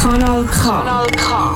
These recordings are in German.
Kanal K.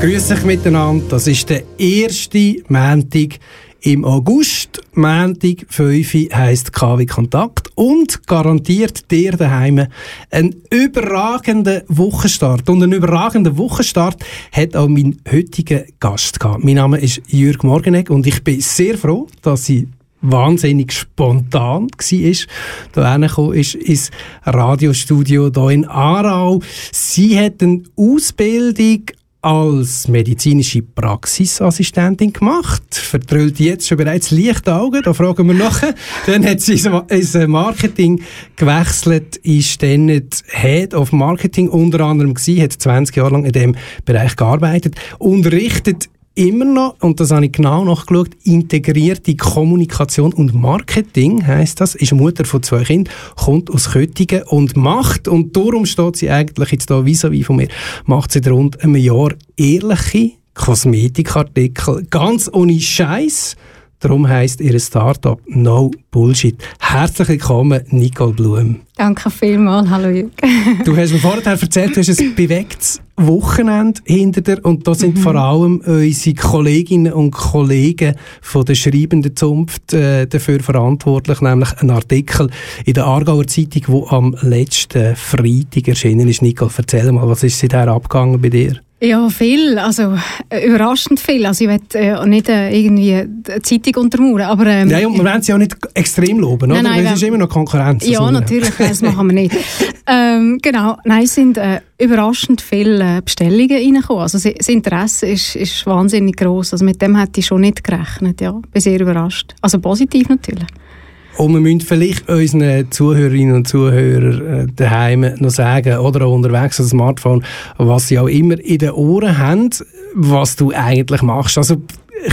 Grüß euch miteinander. Das ist der erste Montag im August. Montag 5 heisst KW Kontakt und garantiert dir daheim einen überragenden Wochenstart. Und einen überragenden Wochenstart hat auch mein heutiger Gast gehabt. Mein Name ist Jürg Morgenegg und ich bin sehr froh, dass sie wahnsinnig spontan war, da reingekommen ist ins Radiostudio hier in Aarau. Sie hat eine Ausbildung als medizinische Praxisassistentin gemacht. Vertrüllt jetzt schon bereits leichte Augen, da fragen wir nachher. dann hat sie ins Marketing gewechselt, ist dann Head of Marketing unter anderem gewesen, hat 20 Jahre lang in dem Bereich gearbeitet, unterrichtet immer noch, und das habe ich genau nachgeschaut, integrierte Kommunikation und Marketing heißt das, ist Mutter von zwei Kindern, kommt aus Köttingen und macht, und darum steht sie eigentlich jetzt da vis-à-vis von mir, macht sie rund einem Jahr ehrliche Kosmetikartikel, ganz ohne Scheiß. Darum heisst ihr Startup No Bullshit. Herzlich willkommen, Nicole Blum. Danke vielmals. Hallo Jürgen. du hast mir vorher erzählt, du hast ein bewegtes Wochenende hinter dir und da sind mhm. vor allem unsere Kolleginnen und Kollegen von der schreibenden Zunft äh, dafür verantwortlich, nämlich ein Artikel in der Aargauer Zeitung, der am letzten Freitag erschienen ist. Nicole, erzähl mal, was ist seither abgegangen bei dir? Ja, viel. Also äh, überraschend viel. Also ich will äh, nicht äh, irgendwie eine Zeitung untermauern, aber... Ähm, nein, und wir wollen sie auch nicht extrem loben, oder? Nein, nein, es ist immer noch Konkurrenz. Ja, also, natürlich, das machen wir nicht. ähm, genau, nein, es sind äh, überraschend viele äh, Bestellungen reingekommen. Also das Interesse ist, ist wahnsinnig groß. Also mit dem hätte ich schon nicht gerechnet, ja. Bin sehr überrascht. Also positiv natürlich. Und wir müssen vielleicht unseren Zuhörerinnen und Zuhörern äh, daheim noch sagen, oder auch unterwegs am Smartphone, was sie auch immer in den Ohren haben, was du eigentlich machst. Also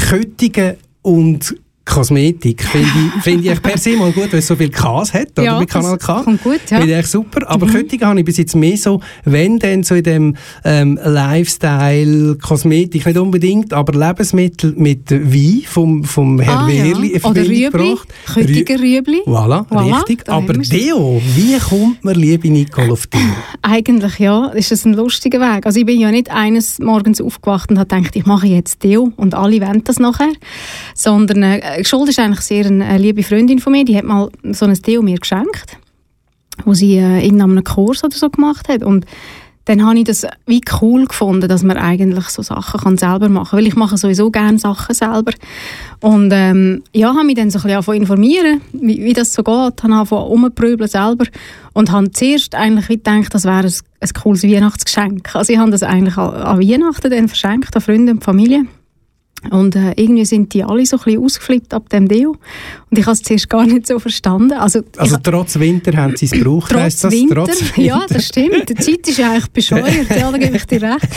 Köttingen und Kosmetik finde ich, find ich per se mal gut, weil es so viel Ks hat, oder? Ja, bei Kanal K. Kommt gut, ja. Finde ich super. Aber mhm. Köttingen habe ich bis jetzt mehr so, wenn denn so in dem ähm, Lifestyle, Kosmetik, nicht unbedingt, aber Lebensmittel mit Wein vom, vom Herr ah, Wehrli ja. Oder Rüebli, Köttiger Rüebli. Voilà, voilà, richtig. Aber Deo, wie kommt man, liebe Nicole, auf Deo? Eigentlich ja, ist das ein lustiger Weg. Also ich bin ja nicht eines Morgens aufgewacht und habe gedacht, ich mache jetzt Deo und alle wollen das nachher, sondern äh, Schuld ist eigentlich sehr eine liebe Freundin von mir, die hat mal so ein Deo mir geschenkt, wo sie äh, in einem Kurs oder so gemacht hat und dann habe ich das wie cool gefunden, dass man eigentlich so Sachen kann selber machen kann. Weil ich mache sowieso gerne Sachen selber. Und ähm, ja, habe mich dann so ein bisschen informieren, wie, wie das so geht. Habe angefangen umzuprübeln selber. Und habe zuerst eigentlich gedacht, das wäre ein, ein cooles Weihnachtsgeschenk. Also ich habe das eigentlich an Weihnachten dann verschenkt, an Freunde und Familie. Und äh, irgendwie sind die alle so ein bisschen ausgeflippt ab dem Deo. Und ich habe es zuerst gar nicht so verstanden. Also, also trotz Winter haben sie es gebraucht, trotz das? Winter, trotz Winter? Ja, das stimmt. Die Zeit ist ja eigentlich bescheuert, ja, da gebe ich dir recht.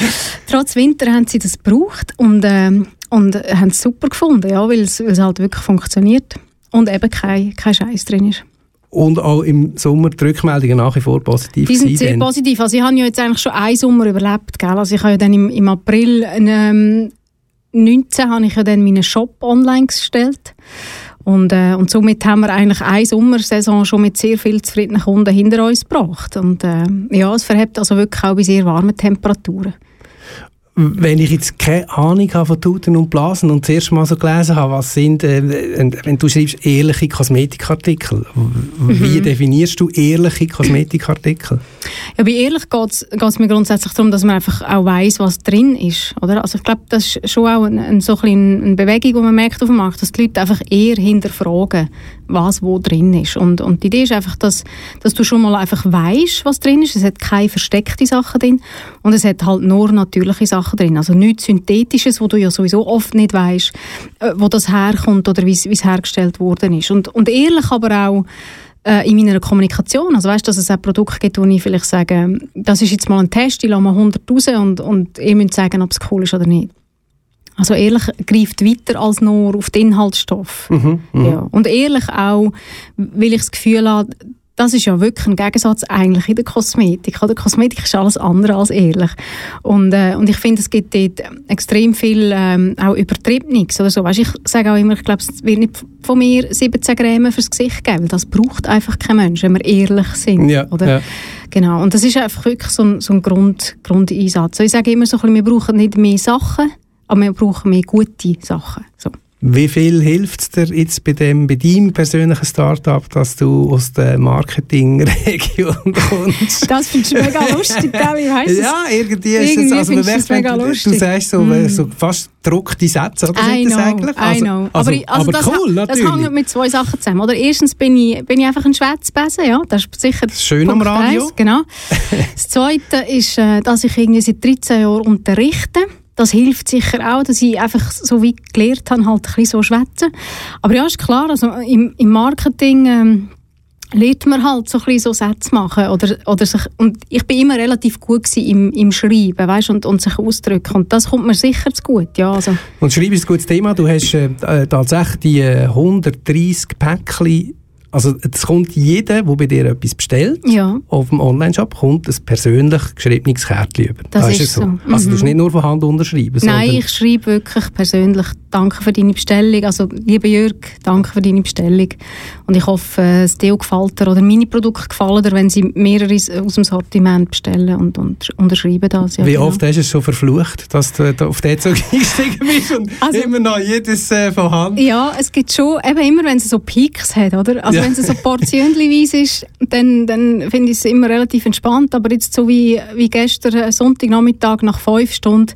Trotz Winter haben sie das gebraucht und, äh, und haben es super gefunden, ja, weil es halt wirklich funktioniert und eben kein, kein Scheiß drin ist. Und auch im Sommer die Rückmeldungen nach wie vor positiv Die sind sehr denn? positiv. Also ich habe ja jetzt eigentlich schon einen Sommer überlebt. Gell? Also ich habe ja dann im, im April ähm, 2019 habe ich ja dann meinen Shop online gestellt. Und, äh, und somit haben wir eigentlich eine Sommersaison schon mit sehr vielen zufriedenen Kunden hinter uns gebracht. Und äh, ja, es verhebt also wirklich auch bei sehr warmen Temperaturen wenn ich jetzt keine Ahnung habe von Tuten und Blasen und das erste Mal so gelesen habe, was sind, äh, wenn du schreibst ehrliche Kosmetikartikel, wie mhm. definierst du ehrliche Kosmetikartikel? Ja, bei ehrlich geht es mir grundsätzlich darum, dass man einfach auch weiß, was drin ist, oder? Also ich glaube, das ist schon auch ein, ein, so ein eine Bewegung, die man merkt auf dem Markt, dass die Leute einfach eher hinterfragen, was wo drin ist. Und, und die Idee ist einfach, dass, dass du schon mal einfach weißt, was drin ist. Es hat keine versteckte Sachen drin und es hat halt nur natürliche Sachen drin. Also nichts Synthetisches, wo du ja sowieso oft nicht weißt, äh, wo das herkommt oder wie es hergestellt worden ist. Und, und ehrlich aber auch äh, in meiner Kommunikation. Also weißt, dass es auch Produkte gibt, wo ich vielleicht sage, das ist jetzt mal ein Test, ich lasse mal 100 raus und, und ihr müsst sagen, ob es cool ist oder nicht. Also ehrlich greift weiter als nur auf den Inhaltsstoff. Mhm, mh. ja. Und ehrlich auch, weil ich das Gefühl habe, das ist ja wirklich ein Gegensatz eigentlich in der Kosmetik. Oder? Kosmetik ist alles andere als ehrlich. Und, äh, und ich finde, es gibt dort extrem viel ähm, auch Übertriebenes oder so. Weißt, ich sage auch immer, ich glaube, es wird nicht von mir 17 Gramm fürs Gesicht geben, weil das braucht einfach kein Mensch, wenn wir ehrlich sind. Ja, oder? ja. Genau. Und das ist einfach wirklich so ein, so ein Grund, Grundeinsatz. Also ich sage immer so ein bisschen, wir brauchen nicht mehr Sachen, aber wir brauchen mehr gute Sachen. So. Wie viel hilft es dir jetzt bei, dem, bei deinem persönlichen Start-up, dass du aus der Marketingregion kommst? Das findest du mega lustig, gell? Ja, irgendwie ist Irgendwie es, also man du merkt, das mega du, du lustig. sagst so, Mm. so fast gedruckte Sätze, oder I das know, eigentlich? I Also, know. also, aber, also aber das, cool, das natürlich. hängt mit zwei Sachen zusammen. Oder erstens bin ich, bin ich einfach ein Schwätzbesen, ja, das ist sicher ist schön am Punkt Radio. eins, genau. Das Zweite ist, äh, dass ich irgendwie seit 13 Jahren unterrichte. Das hilft sicher auch, dass ich einfach so wie gelernt habe, halt ein bisschen so schwätzen. Aber ja, ist klar, also im, im Marketing ähm, lernt man halt so ein bisschen so Sätze machen oder, oder sich, und ich bin immer relativ gut im, im Schreiben, weißt, und, und sich ausdrücken und das kommt mir sicher zu gut, ja, also. Und Schreiben ist ein gutes Thema. Du hast äh, äh, tatsächlich die äh, 130 Päckchen. Also es kommt jeder, der bei dir etwas bestellt, Ja. auf dem Online-Shop, kommt ein persönlich geschriebenes Kärtchen über. Das ist ist so. so. Also du Mhm. musst nicht nur von Hand unterschreiben, Nein, ich schreibe wirklich persönlich «Danke für deine Bestellung». Also, lieber Jörg, danke für deine Bestellung. Und ich hoffe, das Deo gefällt dir oder meine Produkte gefallen dir, wenn sie mehrere aus dem Sortiment bestellen und, und unterschreiben das. Ja, wie genau. oft hast du es schon verflucht, dass du auf den Zug eingestiegen bist und Also- immer noch jedes äh, von Hand? Ja, es gibt schon, eben immer wenn es so Peaks hat, oder? Also Ja. wenn es so portionenweise ist, dann, dann finde ich es immer relativ entspannt. Aber jetzt so wie, wie gestern, äh, Sonntagnachmittag nach fünf Stunden,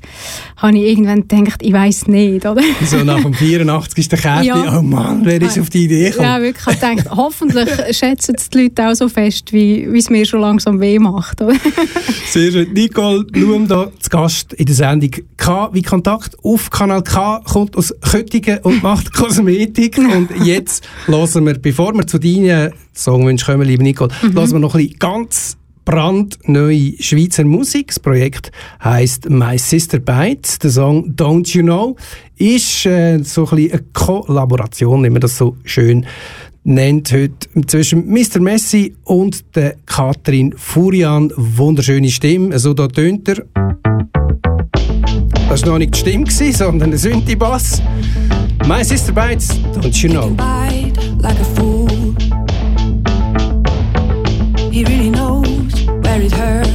habe ich irgendwann gedacht, ich weiß nicht, oder? So nach dem 84 ist der Kärtchen, Ja. oh Mann, wer ist auf die Idee gekommen? Ja, wirklich. Ich habe gedacht, hoffentlich schätzen es die Leute auch so fest, wie es mir schon langsam weh macht. Sehr schön. Nicole Blum da zu Gast in der Sendung K wie Kontakt auf Kanal K kommt aus Köttingen und macht Kosmetik. Und jetzt hören wir, bevor wir zu deinen Songwünschen kommen, liebe Nicole, hören wir noch ein bisschen ganz brandneue Schweizer Musik. Das Projekt heisst My Sister Bites. Der Song Don't You Know ist äh, so ein eine Kollaboration, wie man das so schön nennt heute zwischen Mr. Messi und der Katrin Furian. Wunderschöne Stimme, so da tönt er. Das war noch nicht die Stimme, sondern ein Synthi-Bass. My Sister Bites, Don't You Know. buried her.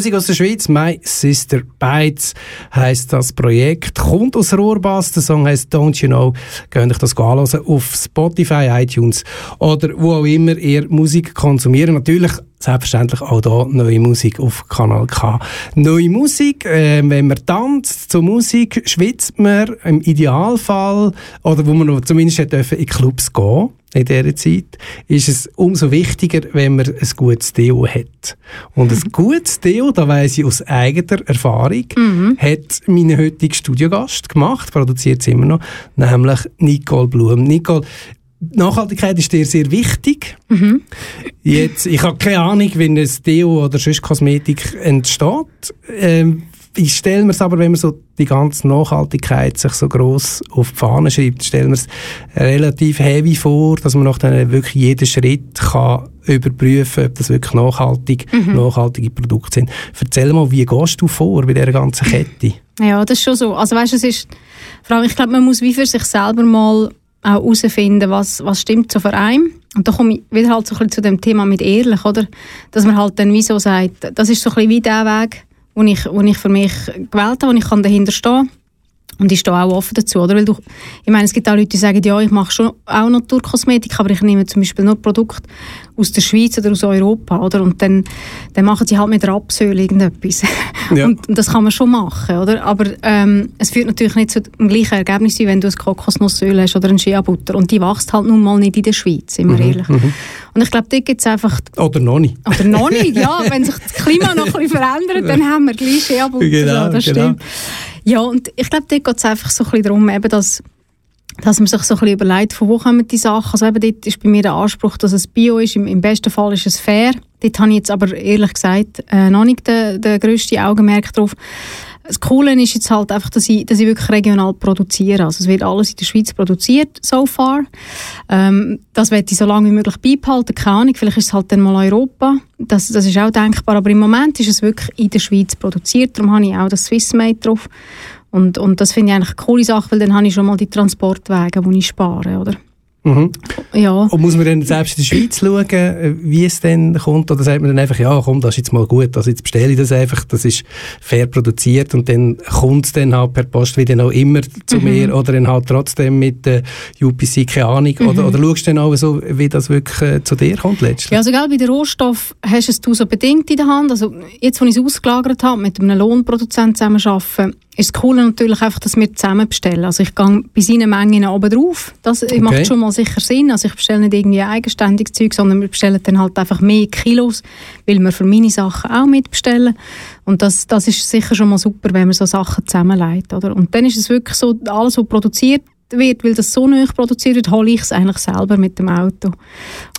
Musik aus der Schweiz, My Sister Bites heisst das Projekt. Kommt aus Rohrbass, der Song heisst Don't You Know. Könnt euch das anhören auf Spotify, iTunes oder wo auch immer ihr Musik konsumiert. Natürlich selbstverständlich auch da neue Musik auf Kanal K. Neue Musik, äh, wenn man tanzt zur Musik, schwitzt man im Idealfall oder wo man zumindest in Clubs gehen in dieser Zeit, ist es umso wichtiger, wenn man ein gutes Deo hat. Und ein gutes Deo, da weiss ich aus eigener Erfahrung, hat mein heutiger Studiogast gemacht, produziert es immer noch, nämlich Nicole Blum. Nicole, Nachhaltigkeit ist dir sehr wichtig. Jetzt, ich habe keine Ahnung, wie ein Deo oder sonst Kosmetik entsteht. Ähm, ich stelle mir es aber, wenn man so die ganze Nachhaltigkeit sich so gross auf die Fahne schreibt, stelle mir es relativ heavy vor, dass man nach dann wirklich jeden Schritt kann überprüfen, ob das wirklich nachhaltig, nachhaltige Produkte sind. Erzähl mal, wie gehst du vor bei dieser ganzen Kette? Ja, das ist schon so. Also weißt, es ist, vor allem, ich glaube, man muss wie für sich selber mal auch herausfinden, was, was stimmt so für einen. Und da komme ich wieder halt so ein bisschen zu dem Thema mit ehrlich, oder? Dass man halt dann wie so sagt, das ist so ein bisschen wie der Weg, den ich, den ich für mich gewählt habe, wo ich kann dahinter stehen und ich stehe auch offen dazu, oder? Weil du, ich meine, es gibt auch Leute, die sagen, ja, ich mache schon auch Naturkosmetik, aber ich nehme zum Beispiel nur Produkte aus der Schweiz oder aus Europa, oder? Und dann, dann machen sie halt mit Rapsöl irgendetwas. Ja. Und, und das kann man schon machen, oder? Aber ähm, es führt natürlich nicht zu dem gleichen Ergebnis, wie wenn du ein Kokosnussöl hast oder ein Shea-Butter. Und die wächst halt nun mal nicht in der Schweiz, sind wir ehrlich. Und ich glaube, dort gibt es einfach Oder noch nicht? oder noch nicht, ja. Wenn sich das Klima noch ein bisschen verändert, dann haben wir gleich Shea-Butter. Genau, ja, das genau. stimmt. Ja, und ich glaube, dort geht es einfach so ein bisschen darum, eben, dass, dass man sich so ein bisschen überlegt, von wo kommen die Sachen. Also eben dort ist bei mir der Anspruch, dass es Bio ist. Im, im besten Fall ist es fair. Dort habe ich jetzt aber ehrlich gesagt äh, noch nicht den, den grössten Augenmerk drauf. Das Coole ist jetzt halt einfach, dass ich, dass ich wirklich regional produziere. Also es wird alles in der Schweiz produziert, so far. Ähm, das werde ich so lange wie möglich beibehalten. Keine Ahnung, vielleicht ist es halt dann mal Europa. Das, das ist auch denkbar. Aber im Moment ist es wirklich in der Schweiz produziert. Darum habe ich auch das Swissmade drauf. Und, und das finde ich eigentlich eine coole Sache, weil dann habe ich schon mal die Transportwege, die ich spare, oder? Mhm. Ja. Und muss man dann selbst in der Schweiz schauen, äh, wie es dann kommt? Oder sagt man dann einfach, ja, komm, das ist jetzt mal gut, also jetzt bestelle ich das einfach, das ist fair produziert und dann kommt es dann halt per Post wieder noch immer zu Mhm. mir oder dann halt trotzdem mit der UPC, keine Ahnung. Mhm. Oder, oder schaust du dann auch so, wie das wirklich äh, zu dir kommt letztlich? Ja, also gell, bei den Rohstoff hast du es so bedingt in der Hand. Also jetzt, wo ich es ausgelagert habe, mit einem Lohnproduzenten zusammen arbeiten, ist das Coole natürlich einfach, dass wir zusammen bestellen. Also ich gehe bei seinen Mengen oben drauf. Das Okay. macht schon mal sicher Sinn. Also ich bestelle nicht irgendwie eigenständig Zeug, sondern wir bestellen dann halt einfach mehr Kilos, weil wir für meine Sachen auch mitbestellen. Und das, das ist sicher schon mal super, wenn man so Sachen zusammenlegt. Oder? Und dann ist es wirklich so, alles, was produziert wird, weil das so neu produziert wird, hole ich es eigentlich selber mit dem Auto.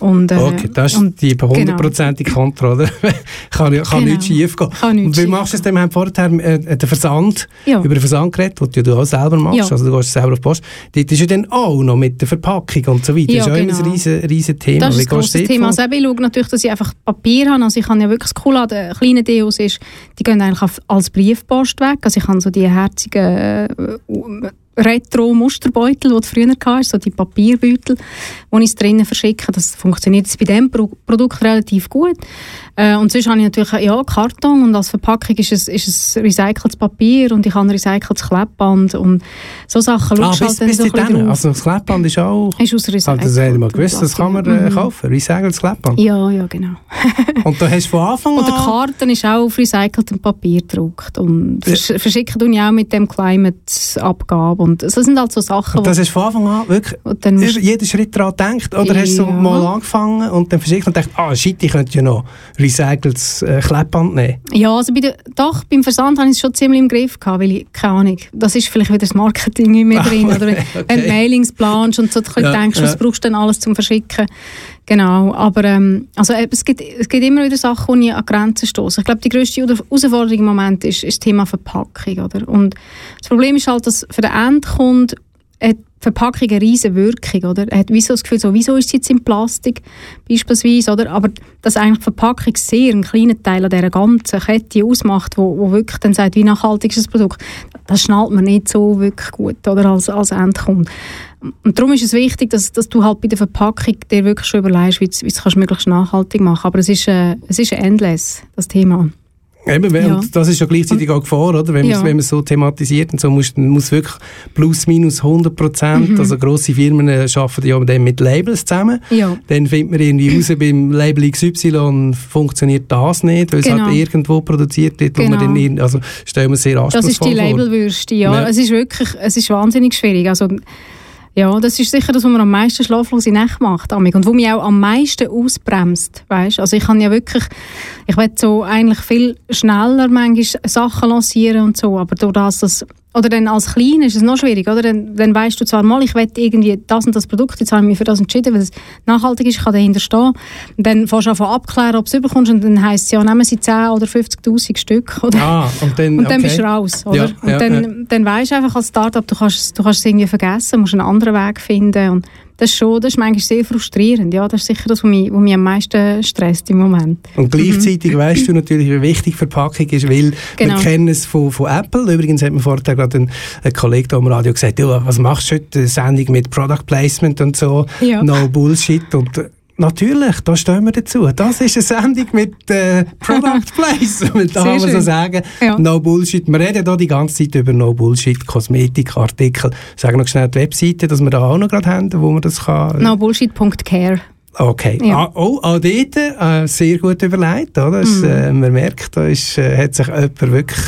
Und, äh, Okay, das ist und- die genau. hundertprozentige Kontrolle. kann kann Genau. nichts schief gehen. Kann nichts Und wie machst du es denn? Wir haben vorher äh, den Versand, Ja. über den Versand geredet, den du auch selber machst. Ja. Also du gehst selber auf die Post. Dort ist ja dann auch noch mit der Verpackung und so weiter. Ja, das ist ja immer genau. ein riesen, riesen Thema. Das ist ein grosses Thema. Also ich schaue natürlich, dass ich einfach Papier habe. Also ich habe ja wirklich das Coole an den kleinen Deos ist, die gehen eigentlich als Briefpost weg. Also ich habe so die herzigen äh, Retro-Musterbeutel, die du früher hattest, so die Papierbeutel, wo ich drinnen verschicke. Das funktioniert bei diesem Pro Produkt relativ gut. Äh, und sonst habe ich natürlich ja, Karton und als Verpackung ist es, ist es recyceltes Papier und ich habe recyceltes Klebband und so Sachen Ah, bis, halt dann bis so drauf. Also das Klebband ist auch... Ist aus Ah, recyceltem das hätte ich mal gewusst, das kann man äh, kaufen. Recyceltes Klebband. Ja, ja, genau. Und da hast du von Anfang Und der an... Karten ist auch auf recyceltem Papier gedruckt. Und vers verschicken tun ja auch mit dem Climate-Abgabe. Und das sind halt so Sachen, Und das du von Anfang an wirklich Und dann über jeden Schritt daran gedacht? Oder hast du Ja. mal angefangen und dann verschickt und gedacht, ah shit, ich könnte ja noch recyceltes äh, Klebband nehmen? Ja, also bei der, doch, beim Versand habe ich es schon ziemlich im Griff gehabt, weil ich, keine Ahnung, das ist vielleicht wieder das Marketing in mir drin, oder wenn, wenn du Mailings planst und so ein bisschen Ja, denkst, ja. was brauchst du denn alles zum Verschicken. Genau, aber ähm, also, eben, es, gibt, es gibt immer wieder Sachen, wo ich an Grenzen stoße. Ich glaube, die grösste Herausforderung im Moment ist, ist das Thema Verpackung. Oder? Und das Problem ist halt, dass für den Endkunden die Verpackung eine riesige Wirkung, oder? Er hat wie so das Gefühl, so, wieso ist sie jetzt in Plastik, beispielsweise, oder? Aber dass eigentlich die Verpackung sehr einen kleinen Teil an dieser ganzen Kette ausmacht, wo, wo wirklich dann sagt, wie nachhaltig ist das Produkt, das schnallt man nicht so wirklich gut, oder? Als, als Endkunde. Und darum ist es wichtig, dass, dass du halt bei der Verpackung dir wirklich schon überlegst, wie du es kannst möglichst nachhaltig machen Aber es ist, äh, es ist endless, das Thema. Eben, wenn- Ja. und das ist ja gleichzeitig auch Gefahr, oder? Wenn man Ja. es man es so thematisiert und so, muss, muss wirklich plus minus 100 Prozent, Mhm. also grosse Firmen äh, arbeiten ja dann mit Labels zusammen. Ja. Dann findet man irgendwie raus, beim Label XY funktioniert das nicht, weil es Genau. halt irgendwo produziert wird, wo man Genau. dann, irgend- also stellen wir es sehr Das anspruchsvoll ist die. Labelwürste, ja. Ja. Es ist wirklich, es ist wahnsinnig schwierig. Also, ja, das ist sicher das, was mir am meisten schlaflose Nächte macht, Amig. Und wo mich auch am meisten ausbremst, weißt? Also ich kann ja wirklich, ich will so eigentlich viel schneller manchmal Sachen lancieren und so, aber durch das, dass oder dann als Klein ist es noch schwierig, oder? Dann, dann weißt du zwar mal, ich will irgendwie das und das Produkt, jetzt habe ich mich für das entschieden, weil es nachhaltig ist, ich kann dahinter stehen. Und dann fährst du einfach abklären, ob du es überkommst und dann heisst es ja, nehmen sie 10 oder 50'000 Stück, oder? Ah, und dann, Und dann okay. bist du raus, oder? Ja, und ja, dann, ja. dann weisst du einfach als Startup, du kannst, es- du kannst es irgendwie vergessen, musst einen anderen Weg finden. Und das ist schon, das ist manchmal sehr frustrierend. Ja, das ist sicher das, was mich, was mich am meisten stresst im Moment. Und gleichzeitig weißt du natürlich, wie wichtig Verpackung ist, weil Mhm. Genau. wir kennen es von, von Apple. Übrigens hat mir vorher gerade ein, ein Kollege da am Radio gesagt, ja, was machst du heute? Eine Sendung mit Product Placement und so. Ja. No Bullshit. Und natürlich, da stehen wir dazu. Das ist eine Sendung mit äh, Product Placement. Da kann man so sagen. Ja. No Bullshit. Wir reden da die ganze Zeit über No Bullshit, Kosmetik, Artikel. Sag noch schnell die Webseite, dass wir da auch noch gerade haben, wo man das kann. Nobullshit.care. Okay. Ja. Ah, oh, auch dort äh, sehr gut überlegt. Oder? Es, Mhm. äh, man merkt, da ist, äh, hat sich jemand wirklich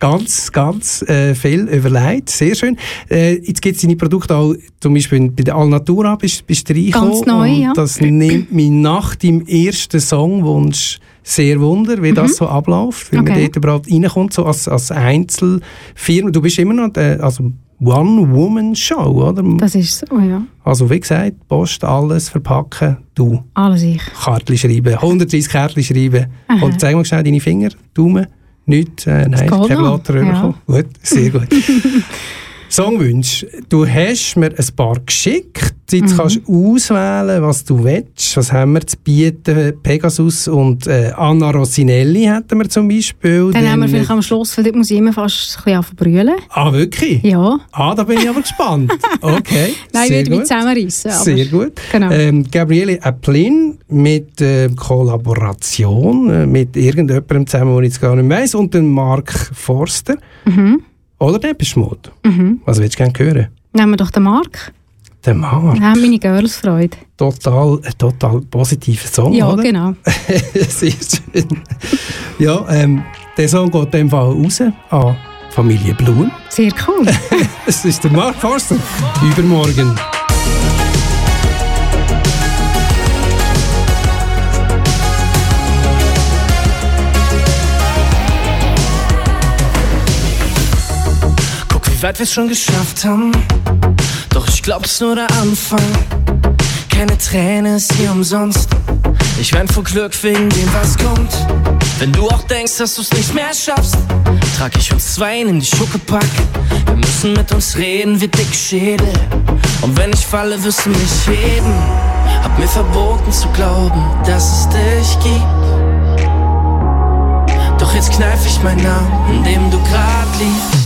ganz, ganz äh, viel überlegt. Sehr schön. Äh, jetzt gibt es deine Produkte auch, zum Beispiel bei der Alnatura bist, bist du reingekommen. Ganz neu, und ja. Das nimmt mich nach deinem ersten Songwunsch sehr wunder, wie das so abläuft, man Mhm. Okay. dort überhaupt reinkommt, so als, als Einzelfirma. Du bist immer noch äh, also One-Woman-Show, oder? Das ist so, ja. Also wie gesagt, Post, alles verpacken, du. Alles ich. Kartli schreiben, 130 Kärtchen schreiben. Aha. Und zeig mal schnell deine Finger, Daumen, nichts, äh, nein, kein. Blatt drüber Ja. Gut, sehr gut. Songwunsch. Du hast mir ein paar geschickt. Jetzt Mhm. kannst du auswählen, was du willst. Was haben wir zu bieten? Pegasus und äh, Anna Rossinelli hätten wir zum Beispiel. Dann haben wir vielleicht äh, am Schluss, weil dort muss ich immer fast ein bisschen verbrüllen. Ah, wirklich? Ja. Ah, da bin ich aber gespannt. Okay, Nein, ich würde mich zusammenreissen. Sehr gut. Genau. Ähm, Gabriele Applin mit äh, Kollaboration mit irgendjemandem zusammen, den ich jetzt gar nicht weiss, und den Mark Forster. Mhm. Oder Mode. Mhm. Was willst du gerne hören? Nehmen wir doch den Mark. Der Mark. Haben meine Girls Freude. Total, ein total positiver Song, ja, oder? genau. Sehr schön. Ja, ähm, der Song geht in dem Fall raus an Familie Blum. Sehr cool. Es ist der Mark Forster. Übermorgen. Wie weit wir's schon geschafft haben. Doch ich glaub, es ist nur der Anfang. Keine Träne ist hier umsonst. Ich wein vor Glück wegen dem, was kommt. Wenn du auch denkst, dass du's nicht mehr schaffst, trag ich uns zwei in die Schuckepack. Wir müssen mit uns reden wie dick Schädel. Und wenn ich falle, wirst du mich heben. Hab mir verboten zu glauben, dass es dich gibt. Doch jetzt kneif ich meinen Namen, in dem du grad liegst.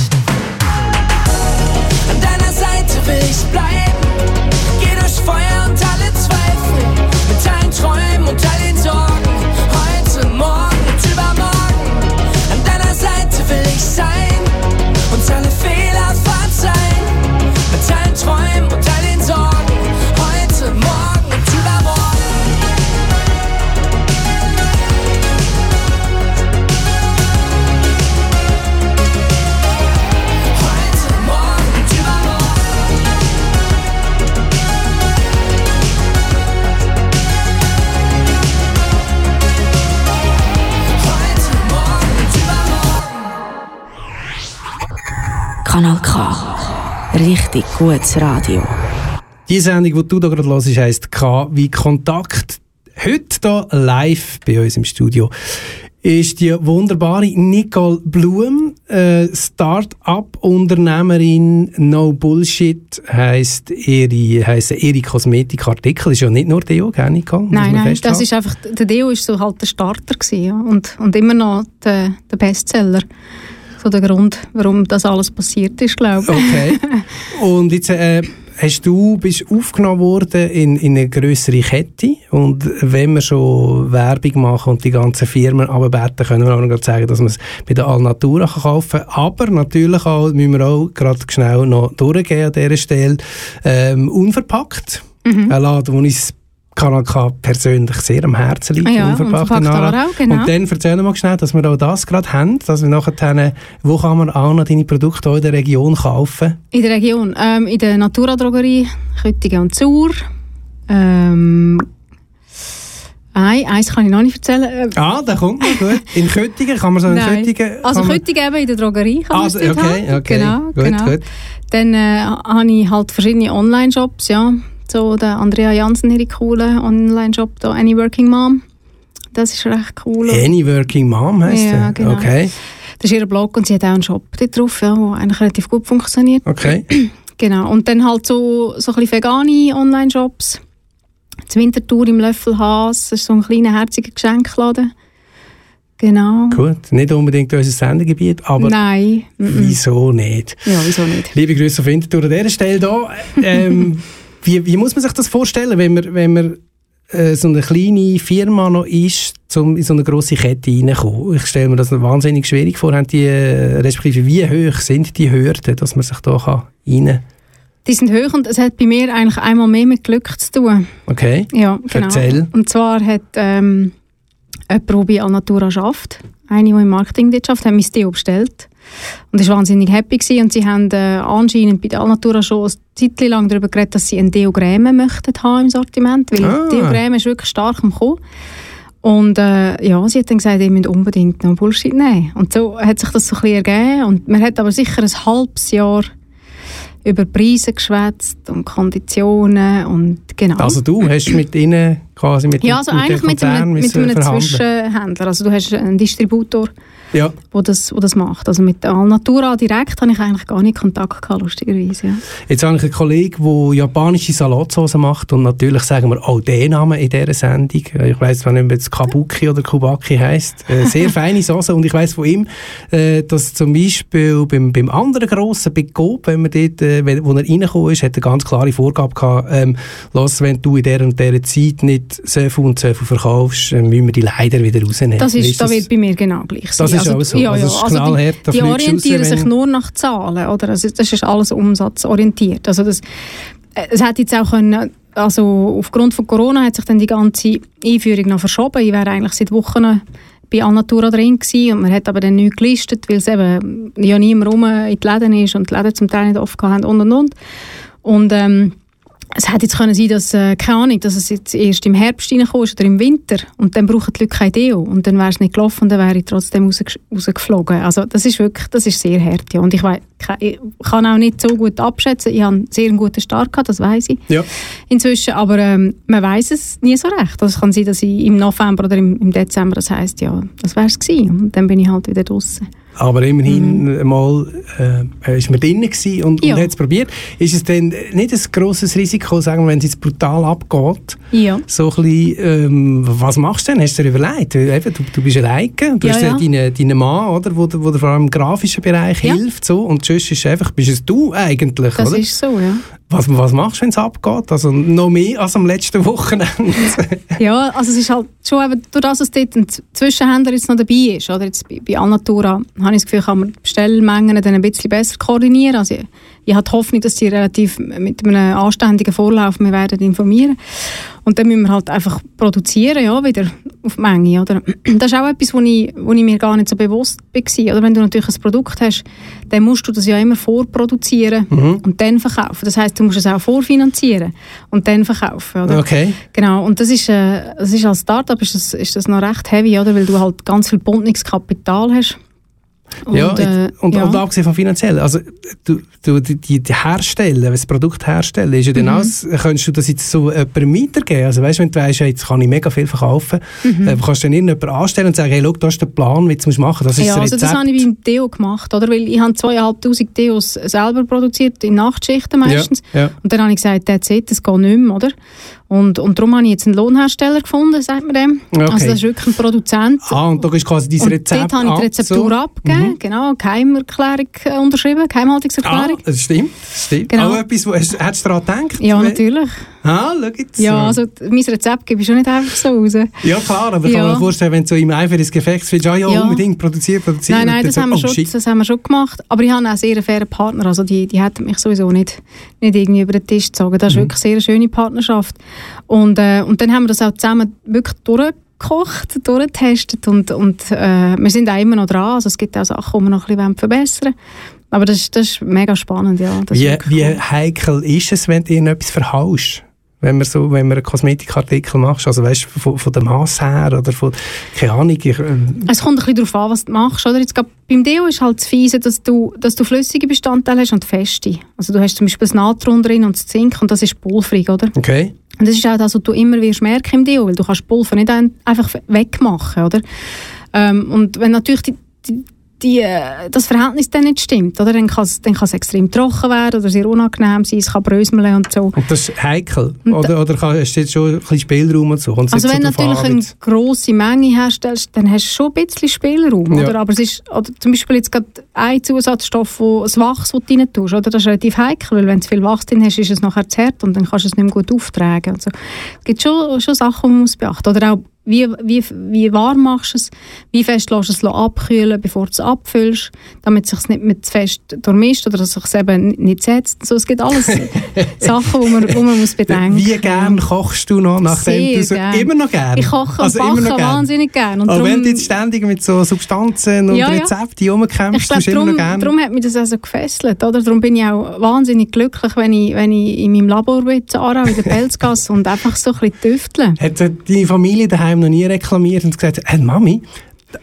Will ich bleiben. Geh durch Feuer und alle Zweifel. Mit allen Träumen und all Kanal K. Richtig gutes Radio. Die Sendung, die du da gerade hörst, heisst K wie Kontakt. Heute hier live bei uns im Studio ist die wunderbare Nicole Blum, äh, Start-up-Unternehmerin No Bullshit heisst ihre, heissen ihre Kosmetikartikel. Ist ja nicht nur Deo, gell, Nicole? Muss Nein, nein, das ist einfach, der Deo ist so halt der Starter gewesen, ja, und, und immer noch der, der Bestseller. So der Grund, warum das alles passiert ist, glaube ich. Okay. Und jetzt äh, hast du, bist aufgenommen worden in, in eine größere Kette und wenn wir schon Werbung machen und die ganzen Firmen abbeten, können wir auch noch sagen, dass man es bei der Alnatura kann kaufen kann. Aber natürlich auch, müssen wir auch gerade schnell noch durchgehen an dieser Stelle, ähm, unverpackt. Mhm. Ein Laden, wo uns Kanal K persönlich sehr am Herzen liegt. Ah ja, Nara. Aarau, genau. Und dann erzähl mal schnell, dass wir auch das gerade haben, dass wir nachher, wo kann man auch noch deine Produkte auch in der Region kaufen? In der Region, ähm, in der Natura-Drogerie, Köttingen und Zur. Ähm, ein, eins kann ich noch nicht erzählen. Äh, Ah, der kommt noch gut. In Köttingen kann man so in Nein. Köttingen... Also man- Köttingen eben in der Drogerie kann man Ah, dort okay, okay. Genau, gut, genau. gut. Dann äh, habe ich halt verschiedene Online-Shops, ja. So der Andrea Jansen, ihre coole Online-Shop, da Any Working Mom. Das ist recht cool. Any Working Mom heisst Ja, der? genau. Okay, Das ist ihr Blog und sie hat auch einen Shop dort drauf, ja, der eigentlich relativ gut funktioniert. okay. Genau. Und dann halt so, so ein bisschen vegane Online-Shops. Das Wintertour im Löffelhaus, das ist so ein kleiner, herziger Geschenkladen. Genau. Gut. Nicht unbedingt unser Sendegebiet, aber Nein. wieso nicht? Ja, wieso nicht? Liebe Grüße auf Winterthur an dieser Stelle hier. Ähm, wie, wie muss man sich das vorstellen, wenn man, wenn man äh, so eine kleine Firma noch ist, um in so eine grosse Kette reinzukommen? Ich stelle mir das wahnsinnig schwierig vor. Haben die, äh, respektive, wie hoch sind die Hürden, dass man sich da kann rein... Die sind hoch und es hat bei mir eigentlich einmal mehr mit Glück zu tun. Okay. Ja, genau. Erzähl. Und zwar hat ähm, jemand, der bei Alnatura arbeitet, eine, die im Marketing dort arbeitet, hat mein Deo bestellt. Und war wahnsinnig happy gewesen. Und sie haben äh, anscheinend bei der Alnatura schon eine Zeit lang darüber geredet, dass sie ein Deo-Creme möchten haben im Sortiment, weil Ah. Deo-Creme ist wirklich stark am Kommen. Und äh, ja, sie hat dann gesagt, ihr müsst unbedingt noch Bullshit nehmen. Und so hat sich das so ein bisschen ergeben. Und man hat aber sicher ein halbes Jahr über Preise geschwätzt und Konditionen und genau. Also du hast mit ihnen quasi mit Ja, also mit eigentlich dem mit einem, mit einem. Zwischenhändler. Also du hast einen Distributor, Ja, der das, wo das macht. Also mit der Alnatura direkt habe ich eigentlich gar nicht Kontakt gehabt, lustigerweise. Ja. jetzt habe ich einen Kollegen, der japanische Salatsauce macht und natürlich sagen wir auch den Namen in dieser Sendung. Ich weiss zwar nicht, ob es Kabuki oder Kubaki heisst. Äh, sehr feine Sauce und ich weiss von ihm, äh, dass zum Beispiel beim, beim anderen grossen Big Coop, wenn man dort, äh, wo er reingekommen ist, hat er ganz klare Vorgabe gehabt, ähm, lass, wenn du in dieser und dieser Zeit nicht so viel und so viel verkaufst, müssen wir die leider wieder rausnehmen. Das, ist, Ist das wird bei mir genau gleich sein. Das ist auch so. Ja, Also ja. ist Also knallhart, da die, die raus, orientieren sich nur nach Zahlen. Oder? Also das ist alles umsatzorientiert. Also das, äh, es hätte jetzt auch können, also aufgrund von Corona hat sich dann die ganze Einführung noch verschoben. Ich wäre eigentlich seit Wochen bei Alnatura drin gewesen und man hat aber dann nichts gelistet, weil es eben ja niemand rum in die Läden ist und die Läden zum Teil nicht offen haben und und und. Und ähm, es hätte jetzt können sein, dass, äh, keine Ahnung, dass es jetzt erst im Herbst reinkommt oder im Winter und dann brauchen die Leute kein Deo und dann wäre es nicht gelaufen und dann wäre ich trotzdem rausgesch- rausgeflogen. Also das ist wirklich, das ist sehr hart, ja. Und ich, wei- ke- ich kann auch nicht so gut abschätzen. Ich habe einen sehr guten Start gehabt, das weiß ich Ja. inzwischen, aber ähm, man weiß es nie so recht. Also es kann sein, dass ich im November oder im, im Dezember, das heißt ja, das wäre es gewesen und dann bin ich halt wieder draußen. Aber immerhin mal äh, ist man gewesen und, Mhm. Ja. und hat es probiert. Ist es denn nicht ein grosses Risiko, sagen wir, wenn es jetzt brutal abgeht, Ja. so ein bisschen, ähm, was machst du denn? Hast du dir überlegt? Weil Eben, du, du bist alleine, du Ja, hast ja deinen, deinen Mann, oder, wo, wo dir vor allem im grafischen Bereich Ja. hilft, so, und sonst ist einfach, bist es du eigentlich, Das oder? ist so, ja. Was, was machst du, wenn es abgeht? Also noch mehr als am letzten Wochenende. Ja, also es ist halt schon eben, durch das, dass dort ein Zwischenhändler jetzt noch dabei ist, oder jetzt bei, bei Alnatura, habe ich das Gefühl, kann man die Bestellmengen dann ein bisschen besser koordinieren. Also ich, habe die Hoffnung, dass sie relativ mit einem anständigen Vorlauf wir werden informieren. Und dann müssen wir halt einfach produzieren, ja, wieder auf die Menge, oder? Das ist auch etwas, wo ich, wo ich mir gar nicht so bewusst war. Oder wenn du natürlich ein Produkt hast, dann musst du das ja immer vorproduzieren und dann verkaufen. Das heißt, du musst es auch vorfinanzieren und dann verkaufen, oder? okay. Genau, und das ist, äh, das ist als Startup ist das, ist das noch recht heavy, oder? weil du halt ganz viel Bundungskapital hast. Und, ja, äh, und, ja. und abgesehen von finanziell, also du, du die, die herstellen, das Produkt herstellen, ist ja Mhm. dann alles, könntest du das jetzt so jemandem weitergeben? Also weißt, wenn du weißt, jetzt kann ich mega viel verkaufen, Mhm. äh, kannst du dann irgendjemanden anstellen und sagen, hey, schau, das ist der Plan, wie du es machen musst. Das ist ja, das also das habe ich beim Deo gemacht, oder? Weil ich habe zweieinhalbtausend Deos selber produziert, in Nachtschichten meistens. Ja, ja. Und dann habe ich gesagt, that's it, das geht nicht mehr, oder? Und, und darum habe ich jetzt einen Lohnhersteller gefunden, sagt man dem. Okay. Also das ist wirklich ein Produzent. Ah, und da ist quasi dein und Rezept dort habe ich die ab, Rezeptur so. abgegeben, Mhm. genau, Geheimerklärung äh, unterschrieben, Ah, Geheimhaltungserklärung. das stimmt. Das stimmt. Genau. Auch etwas, wo, hast, hättest du daran gedacht? ja, natürlich. Ah, schau jetzt. Ja, also mein Rezept gebe ich schon nicht einfach so raus. Ja, klar, aber ich kann Ja. mir vorstellen, wenn du so im Eifer des Gefechts findest, ah ja, Ja. unbedingt produzieren, produzieren. Nein, nein, das dann haben, wir so, oh, schon, shit. das haben wir schon gemacht. Aber ich habe auch sehr fairen Partner. Also die, die hätten mich sowieso nicht, nicht irgendwie über den Tisch gezogen. Das ist Mhm. wirklich sehr eine schöne Partnerschaft. Und, äh, und dann haben wir das auch zusammen wirklich durchgekocht, durchgetestet. Und, und äh, wir sind auch immer noch dran. Also es gibt auch Sachen, die wir noch ein bisschen verbessern wollen. Aber das, ist- das ist mega spannend, ja. Wie, wie heikel ist es, wenn du irgendetwas verhaust? Wenn man so, wenn man einen Kosmetikartikel machst, also weißt von, von der Masse her oder von, keine Ahnung, ich, äh, Es kommt ein bisschen darauf an, was du machst. Oder? Jetzt, beim Deo ist halt das Fiese, dass du, dass du flüssige Bestandteile hast und feste. Also du hast zum Beispiel das Natron drin und das Zink und das ist pulverig, oder? okay. Und das ist auch das, was du immer wirst merken im Deo, weil du kannst Pulver nicht ein- einfach wegmachen, oder? Ähm, und wenn natürlich die, die, die, das Verhältnis dann nicht stimmt, oder? Dann kann es dann kann's extrem trocken werden oder sehr unangenehm sein, es kann bröseln und so. Und das ist heikel? Und Oder, hast du jetzt schon ein bisschen Spielraum und so? Kommt's Also wenn du natürlich an, eine grosse Menge herstellst, dann hast du schon ein bisschen Spielraum, Ja. oder? Aber es ist, oder zum Beispiel jetzt gerade ein Zusatzstoff, wo, das Wachs, das du rein tust, oder? Das ist relativ heikel, weil wenn du viel Wachs drin hast, ist es nachher zu hart und dann kannst du es nicht mehr gut auftragen. Also, es gibt schon, schon Sachen, die man muss beachten Oder auch, wie, wie, wie warm machst du es, wie fest lässt du es abkühlen, bevor du es abfüllst, damit es sich nicht mit zu fest durchmischt oder dass es sich eben nicht setzt. So, es gibt alles Sachen, die man, wo man muss bedenken Wie gern kochst du noch, nachdem du so, gern. immer noch gern? Ich koche also und backe gern. wahnsinnig gerne. Und Aber wenn du jetzt ständig mit so Substanzen und Ja, ja. Rezepten ich rumkämpfst, glaube, tust du immer noch gern. darum hat mich das auch so gefesselt. Oder? Darum bin ich auch wahnsinnig glücklich, wenn ich, wenn ich in meinem Labor bin, in der Pelzgasse und einfach so ein bisschen tüfteln. Hat deine Familie daheim noch nie reklamiert und gesagt, hey, Mami,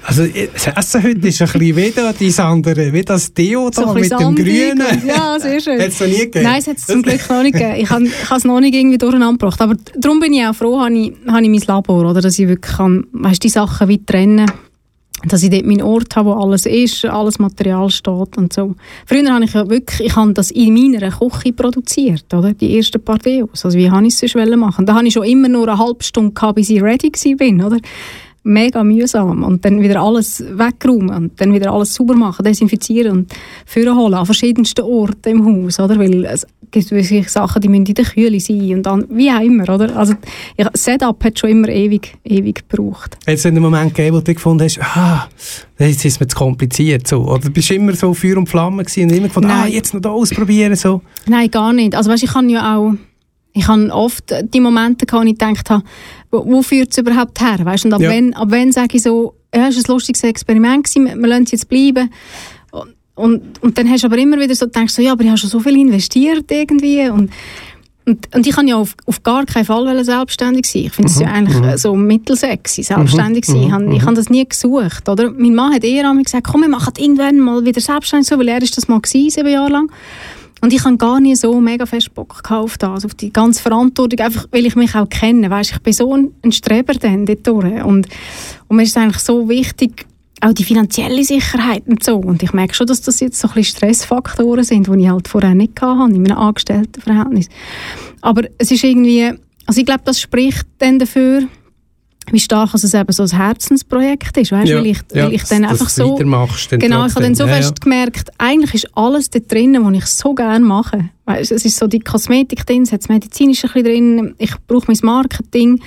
also das Essen heute ist ein bisschen wie da, dein andere, wie das Deo da So mit dem Grünen. und- Ja, sehr schön. Hat es noch nie gegeben? Nein, es hat es zum Glück noch nicht gegeben. Ich habe es noch nicht irgendwie durcheinander gebracht. Aber darum bin ich auch froh, habe ich, habe ich mein Labor, oder, dass ich wirklich kann, weißt, die Sachen weit trennen dass ich dort meinen Ort habe, wo alles ist, alles Material steht und so. Früher habe ich ja wirklich, ich habe das in meiner Küche produziert, oder? Die ersten paar Deos. Also wie habe ich es sonst machen? Da habe ich schon immer nur eine halbe Stunde gehabt, bis ich ready bin, oder? Mega mühsam. Und dann wieder alles wegräumen und dann wieder alles sauber machen, desinfizieren und vorholen an verschiedensten Orten im Haus, oder? Weil es gibt wirklich Sachen, die müssen in der Kühle sein und dann, wie auch immer, oder? Also, das Setup hat schon immer ewig, ewig gebraucht. Hat es einen Moment gegeben, wo du gefunden hast, ah, jetzt ist mir zu kompliziert, so? Oder bist du immer so Feuer und Flamme gewesen und immer gefunden, ah, Nein. jetzt noch da ausprobieren, so? Nein, gar nicht. Also weißt, ich kann ja auch, ich habe oft die Momente gehabt, wo ich gedacht habe, wo, wo führt es überhaupt her? Weißt? Und ab Ja. wenn, ab wenn sage ich so, ja, es war ein lustiges Experiment, gewesen, wir, lassen es jetzt bleiben. Und, und, und dann hast du aber immer wieder so gedacht, so, ja, aber ich habe schon so viel investiert irgendwie und und, und ich kann ja auf, auf gar keinen Fall selbstständig sein. Ich finde es ja eigentlich äh, so mittelsexy, selbstständig sein. Ich habe ich habe das nie gesucht. Oder? Mein Mann hat eher einmal gesagt, komm, wir machen irgendwann mal wieder selbstständig, so, weil er ist das mal gewesen, sieben Jahre lang. Und ich habe gar nie so mega fest Bock auf das, auf die ganze Verantwortung, einfach weil ich mich auch kenne. Weißt, ich bin so ein, ein Streber dann dort durch. Und, und mir ist eigentlich so wichtig, auch die finanzielle Sicherheit und so. Und ich merke schon, dass das jetzt so ein bisschen Stressfaktoren sind, die ich halt vorher nicht hatte in meinem Angestelltenverhältnis. Aber es ist irgendwie, also ich glaube, das spricht dann dafür, wie stark es eben so ein Herzensprojekt ist, weißt, weil ich, weil ich dann einfach so dann Genau, ich habe dann so. Ja, fest gemerkt, eigentlich ist alles da drin, was ich so gerne mache. Weißt, es ist so die Kosmetik drin, es hat das Medizinische ein drin, ich brauche mein Marketing.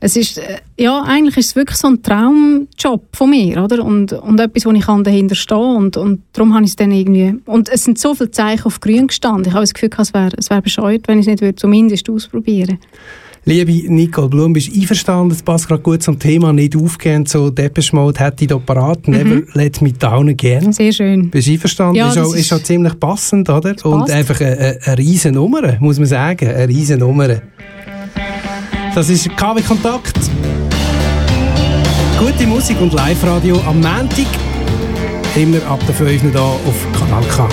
Es ist, äh, ja, eigentlich ist es wirklich so ein Traumjob von mir, oder? Und, und etwas, wo ich kann dahinter stehen und, und darum habe ich es dann irgendwie, und es sind so viele Zeichen auf grün gestanden. Ich habe das Gefühl, es wäre es wär bescheuert, wenn ich es nicht würde, zumindest ausprobieren Liebe Nicole Blum, bist du einverstanden, das passt gerade gut zum Thema, nicht aufgehen, so Depeche Mode hätte ich da parat, never let me down again. Sehr schön. Bist du einverstanden? Ja, ist, auch, ist- auch ziemlich passend, oder? Und einfach eine, eine, eine riesen Nummer, muss man sagen. Eine riesen Nummer. Das ist KW Kontakt. Gute Musik und Live-Radio am Montag. immer ab der 5 hier auf Kanal K.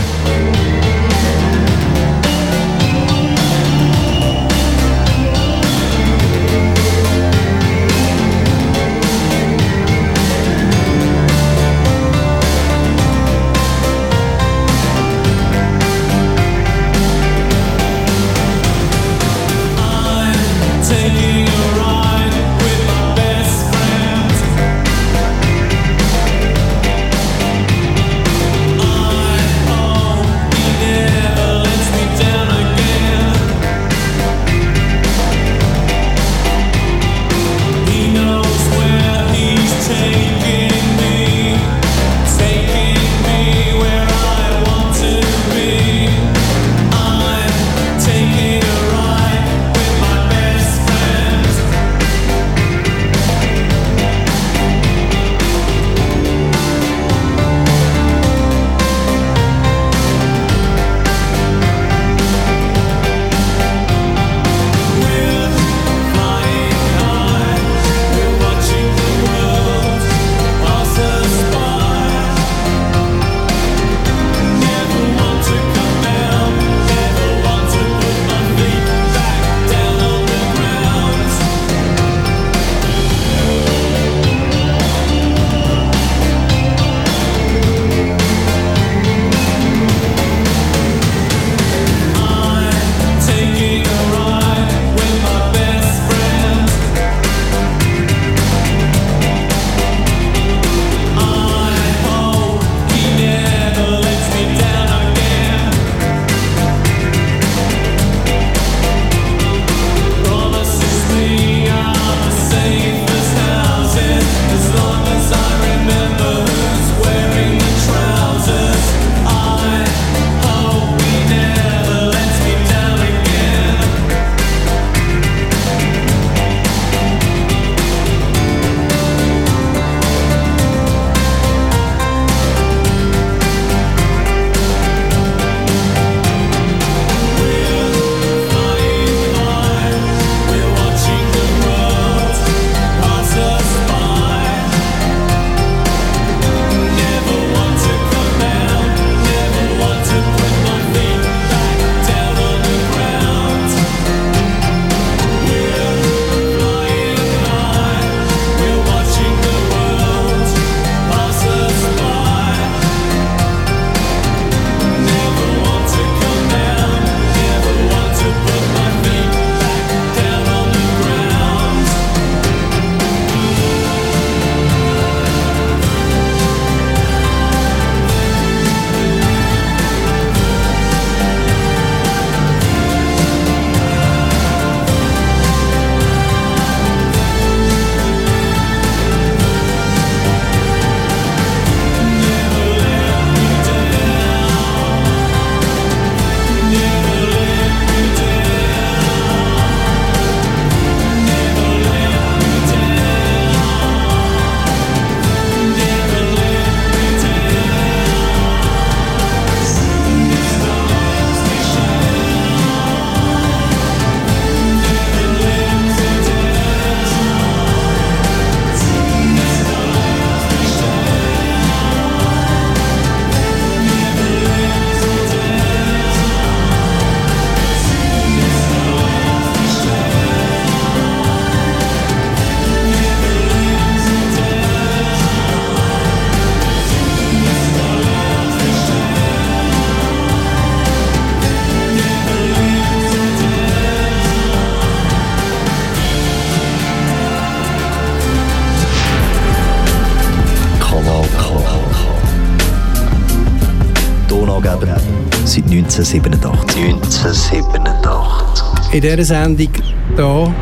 In dieser Sendung hier.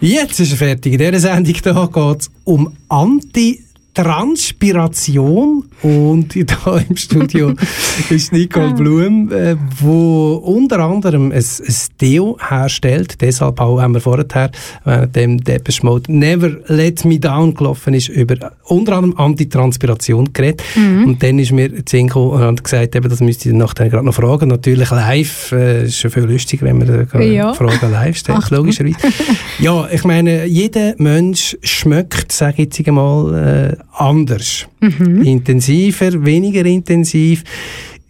Jetzt ist er fertig. In dieser Sendung hier geht es um Antitranspiration. Und hier im Studio ist Nicole Blum, äh, wo unter anderem ein, ein Deo herstellt. Deshalb auch haben wir vorher, während dem Depeche Mode Never Let Me Down gelaufen ist, über unter anderem Antitranspiration geredet. Und dann ist mir hat gesagt, eben, das müsste ich nachher gerade noch fragen. Natürlich live, äh, ist schon viel lustiger, wenn man äh, Ja. Fragen live stellt, logischerweise. ja, ich meine, jeder Mensch schmeckt, sage ich jetzt einmal, äh, anders. Intensiver, weniger intensiv.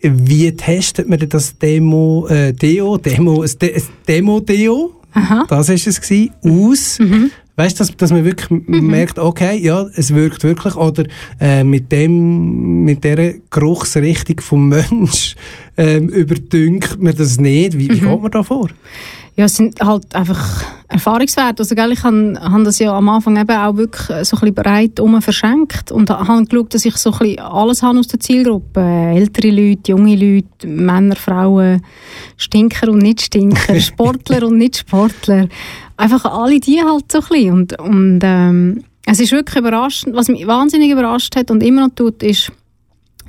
Wie testet man das Demo, äh, Deo, Demo, ein De- ein Demo-Deo, Aha. das ist es gewesen, aus? Weißt du, dass, dass man wirklich m- merkt, okay, ja, es wirkt wirklich, oder äh, mit dem, mit dieser Geruchsrichtung vom Mensch ähm, überdünkt man das nicht. Wie, wie geht man da vor? Ja, es sind halt einfach Erfahrungswerte. Also, gell, ich habe hab das ja am Anfang eben auch wirklich so ein bisschen breit um verschenkt und habe geschaut, dass ich so ein bisschen alles habe aus der Zielgruppe. Ältere Leute, junge Leute, Männer, Frauen, Stinker und Nicht-Stinker, Sportler und Nicht-Sportler. Einfach alle die halt so ein bisschen. Und, und ähm, es ist wirklich überraschend, was mich wahnsinnig überrascht hat und immer noch tut, ist,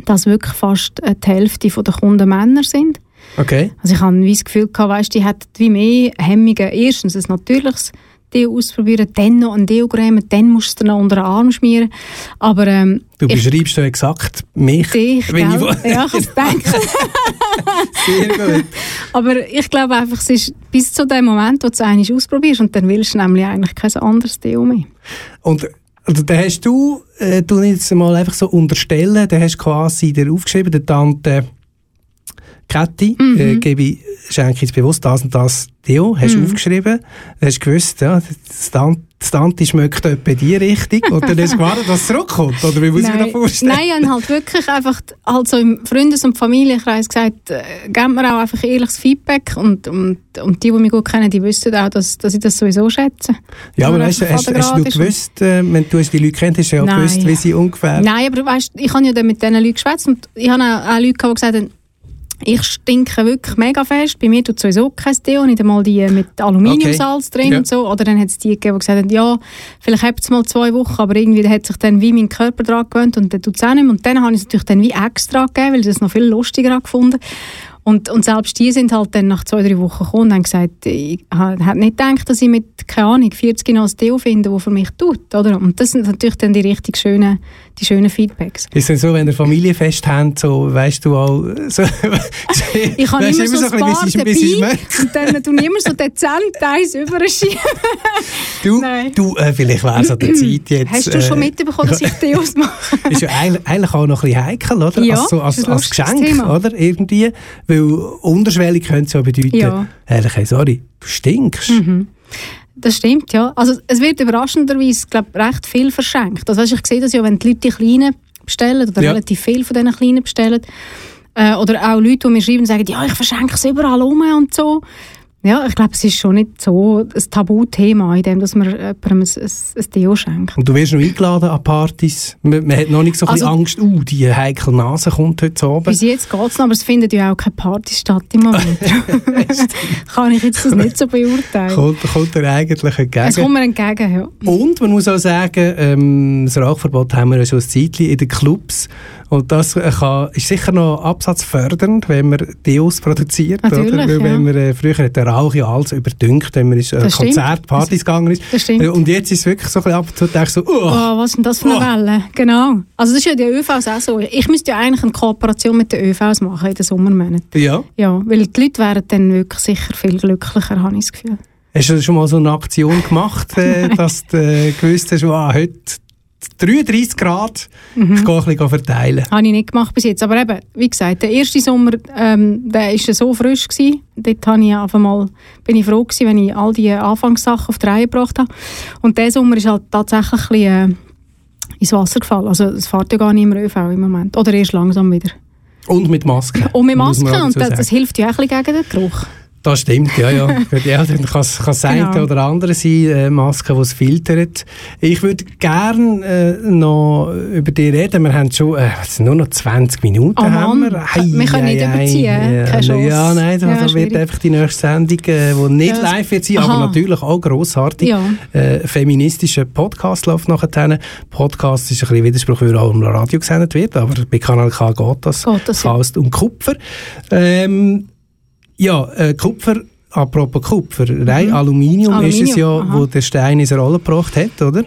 dass wirklich fast äh, die Hälfte der Kunden Männer sind. Okay. Also ich habe wie das Gefühl gehabt, weißt, die hätten wie mehr Hemmungen. Erstens ein natürliches Deo ausprobieren, dann noch ein Deo-Creme, dann musst du es noch unter den Arm schmieren. Aber ähm, Du ich, beschreibst ja exakt mich. dich, wenn ich gell? wo- ja, ich es denken. Sehr gut. Aber ich glaube einfach, es ist bis zu dem Moment, wo du es einmal ausprobierst und dann willst du nämlich eigentlich kein anderes Deo mehr. Und also, da hast du, äh, du jetzt mal einfach so unterstellen, da hast du quasi dir aufgeschrieben, der Tante Kathi, Mhm. äh, gebe ich, schenke ich jetzt bewusst das und das Deo, hast du Mhm. aufgeschrieben, hast du gewusst, ja, das Tante, Tante schmeckt etwa die Richtung, und dann hast du gewartet, dass es zurückkommt, oder wie muss ich mir das vorstellen? Nein, ich habe halt wirklich einfach halt so im Freundes- und Familienkreis gesagt, äh, gebt mir auch einfach ehrliches Feedback und, und, und die, die mich gut kennen, die wissen auch, dass, dass ich das sowieso schätze. Ja, aber man hast, hast, hast du gewusst, äh, wenn du die Leute kennst, hast du ja Nein. gewusst, wie sie ungefähr... Nein, aber weißt, ich habe ja dann mit diesen Leuten geschwätzt und ich habe auch, auch Leute gehabt, die gesagt haben, ich stinke wirklich mega fest. Bei mir tut sowieso kein Deo, nicht einmal die mit Aluminiumsalz drin Ja. und so. Oder dann hat es die gegeben, die gesagt haben, ja, vielleicht habt es mal zwei Wochen, aber irgendwie hat sich dann wie mein Körper daran gewöhnt und dann tut es auch nicht mehr. Und dann habe ich es natürlich dann wie extra gegeben, weil ich das noch viel lustiger gefunden. Und, und selbst die sind halt dann nach zwei, drei Wochen gekommen und haben gesagt, ich hätte nicht gedacht, dass ich mit, keine Ahnung, 40 noch ein Deo finde, das für mich tut. Oder? Und das sind natürlich dann die richtig schönen, die schönen Feedbacks. Ist es so, wenn ihr Familienfest habt, so, weißt du auch, so, Ich habe immer so ein bisschen, paar dabei und dann ich immer so dezent eins überschieben. Du, Nein. du äh, vielleicht wäre es an der Zeit jetzt... Hast du schon äh, mitbekommen, dass ich Deos mache? ist ja eigentlich, auch noch ein bisschen heikel, oder? Ja, als, so, als, als Geschenk, Thema. oder? Irgendwie. Weil unterschwellig könnte es ja bedeuten, Ja. ehrlich, hey, sorry, du stinkst. Das stimmt, ja. Also es wird überraschenderweise, glaube recht viel verschenkt. Also, ich sehe das ja, wenn die Leute die Kleinen bestellen oder Ja. relativ viel von diesen Kleinen bestellen. Äh, oder auch Leute, die mir schreiben und sagen, ja, ich verschenke es überall um und so. Ja, ich glaube, es ist schon nicht so ein Tabuthema, in dem, dass man jemandem ein, ein, ein Deo schenkt. Und du wirst noch eingeladen an Partys. Man, man hat noch nicht so ein bisschen Also- Angst, uh, die heikle Nase kommt heute Abend. Bis jetzt geht es noch, aber es findet ja auch keine Partys statt im Moment. Kann ich jetzt das nicht so beurteilen. Kommt, kommt dir eigentlich entgegen. Es kommt mir entgegen, ja. Und man muss auch sagen, ähm, das Rauchverbot haben wir ja schon ein Zeitchen in den Clubs. Und das äh, kann, ist sicher noch absatzfördernd, wenn man Deos produziert. Natürlich, oder? Weil ja. wenn man, äh, früher hat der Rauch ja alles überdünkt, wenn man ist, äh, Das stimmt. Konzert, Partys gegangen ist. Äh, Und jetzt ist es wirklich so ein bisschen ab und zu, denkst so, oh, Oh, was ist denn das für eine Oh. Welle? Genau. Also das ist ja die ÖVs auch so. Ich müsste ja eigentlich eine Kooperation mit den ÖVs machen in den Sommermonaten. ja. Ja, weil die Leute wären dann wirklich sicher viel glücklicher, habe ich das Gefühl. Hast du schon mal so eine Aktion gemacht, äh, dass du äh, gewusst hast, wow, heute 33 Grad, Mhm. ich gehe ein bisschen verteilen. Habe ich nicht gemacht bis jetzt. Aber eben, wie gesagt, der erste Sommer, ähm, der war so frisch. Gewesen. Dort habe ich einfach mal, bin ich froh gewesen, wenn ich all die Anfangssachen auf die Reihe gebracht habe. Und der Sommer ist halt tatsächlich ein bisschen, äh, ins Wasser gefallen. Also es fährt ja gar nicht im ÖV im Moment. Oder erst langsam wieder. Und mit Maske. Und mit auch Und das, das hilft ja auch ein bisschen gegen den Geruch. Das stimmt, ja, ja. ja dann kann es das eine Genau. oder andere sein, äh, Masken, die es filtert. Ich würde gerne äh, noch über die reden. Wir haben schon äh, nur noch 20 Minuten. Oh haben wir. wir können nicht überziehen, Ja, keine Chance. ja, nein, da, Ja, wird einfach die nächste Sendung, äh, die nicht Ja, live wird sein, aber aha. natürlich auch grossartig. Ja. Äh, feministischer Podcast läuft nachher. Podcast ist ein bisschen Widerspruch, weil auch im Radio gesendet wird, aber bei Kanal K geht das. Geht das. Faust und Kupfer. Ähm, ja, äh, Kupfer, apropos Kupfer, rein Aluminium, ist es ja, Mhm. Aluminium, aha. wo der Stein in Rolle gebracht hat, oder?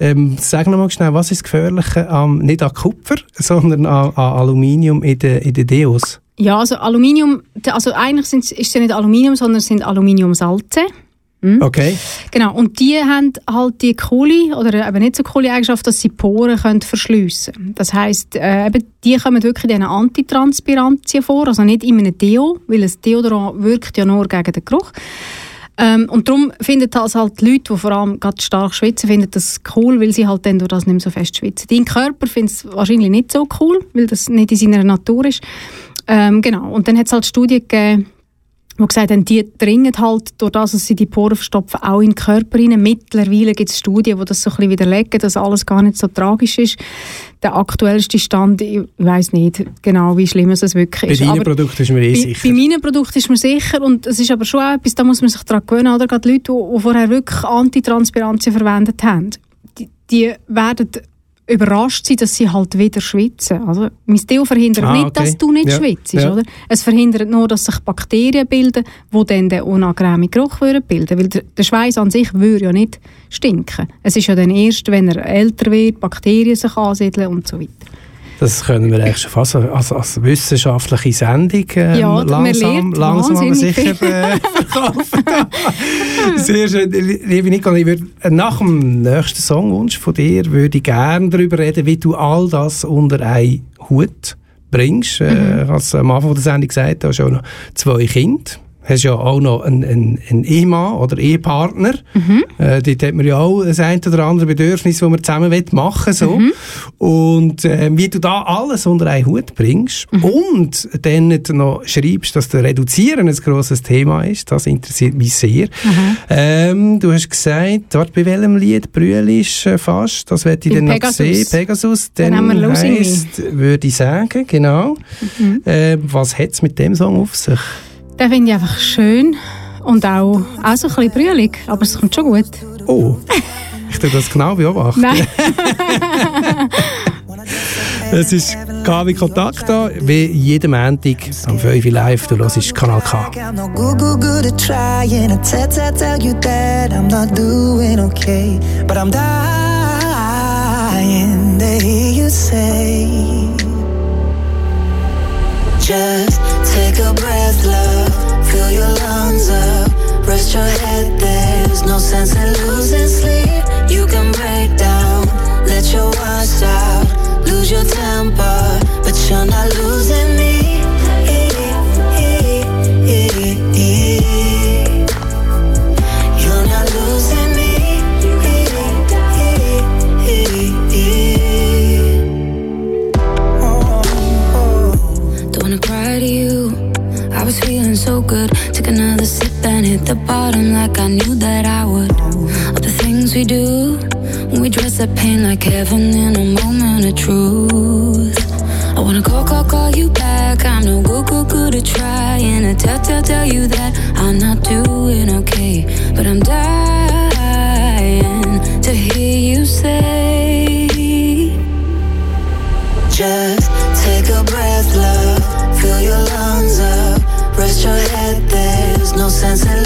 Ähm, sag noch mal schnell, was ist das Gefährliche am, nicht an Kupfer, sondern an, an Aluminium in den in den Deos? Ja, also Aluminium, also eigentlich ist es ja nicht Aluminium, sondern es sind Aluminiumsalze. Okay. Genau, und die haben halt die coole oder eben nicht so coole Eigenschaft, dass sie Poren können verschliessen Das heisst, äh, eben, die kommen wirklich in diesen Antitranspirantien vor, also nicht in einem Deo, weil ein Deodorant wirkt ja nur gegen den Geruch. Ähm, und darum finden das halt die Leute, die vor allem gerade stark schwitzen, finden das cool, weil sie halt dann durch das nicht mehr so fest schwitzen. Dein Körper findet es wahrscheinlich nicht so cool, weil das nicht in seiner Natur ist. Ähm, genau, und dann hat es halt Studien gegeben, die gesagt haben, die dringen halt, durch das, dass sie die Poren verstopfen, auch in den Körper rein. Mittlerweile gibt es Studien, die das so ein bisschen widerlegen, dass alles gar nicht so tragisch ist. Der aktuellste Stand, ich weiß nicht genau, wie schlimm es wirklich Bei ist. deinen aber Produkten ist mir eh bei, sicher. bei meinen Produkten ist man sicher und es ist aber schon auch etwas, da muss man sich daran gewöhnen, oder? Gerade Leute, die, die vorher wirklich Antitranspirantien verwendet haben, die, die werden überrascht sein, dass sie halt wieder schwitzen. Also, mein Deo verhindert Ah, nicht, okay. dass du nicht Ja, schwitzt, ja. oder? Es verhindert nur, dass sich Bakterien bilden, die dann den unangenehmen Geruch würden bilden. Weil der, der Schweiß an sich würde ja nicht stinken. Es ist ja dann erst, wenn er älter wird, Bakterien sich ansiedeln und so weiter. Das können wir eigentlich schon fast als, als wissenschaftliche Sendung ähm, Ja, langsam, langsam aber sicher äh, verkaufen. Sehr schön. Liebe Nicole, ich würde, äh, nach dem nächsten Songwunsch von dir würde ich gerne darüber reden, wie du all das unter einen Hut bringst. Äh, Mhm. als am Anfang der Sendung gesagt, du hast auch noch zwei Kinder. Hast ja auch noch einen, einen, einen Ehemann oder Ehepartner. Mhm. Äh, dort hat man ja auch das ein oder andere Bedürfnis, das man zusammen will machen so. Mhm. Und äh, wie du da alles unter einen Hut bringst Mhm. und dann nicht noch schreibst, dass der Reduzieren ein grosses Thema ist, das interessiert mich sehr. Ähm, du hast gesagt, dort bei welchem Lied brüllst äh, fast, das werde ich Beim dann noch Pegasus. sehen. Pegasus, Dann dann, heisst, würde ich sagen, genau. Mhm. Äh, was hat es mit dem Song auf sich? Den finde ich einfach schön und auch, auch so ein bisschen brüllig, aber es kommt schon gut. Oh, ich tue das genau beobachten. Nein. Es ist KW Kontakt da, wie jeden Montag am 5 Uhr live. Du hörst Kanal K. I'm no good, good, good at trying to tell, tell, tell you that I'm not doing okay. But I'm dying to hear you say, Just take a breath, love. Fill your lungs up. Rest your head, there's no sense in losing sleep. You can break down, let your watch out. Lose your temper, but you're not losing so good. Took another sip and hit the bottom like I knew that I would. All the things we do we dress up pain like heaven in a moment of truth. I wanna call, call, call you back. I'm no good, good, good at trying to tell, tell, tell you that I'm not doing okay. But I'm dying to hear you say. Just sense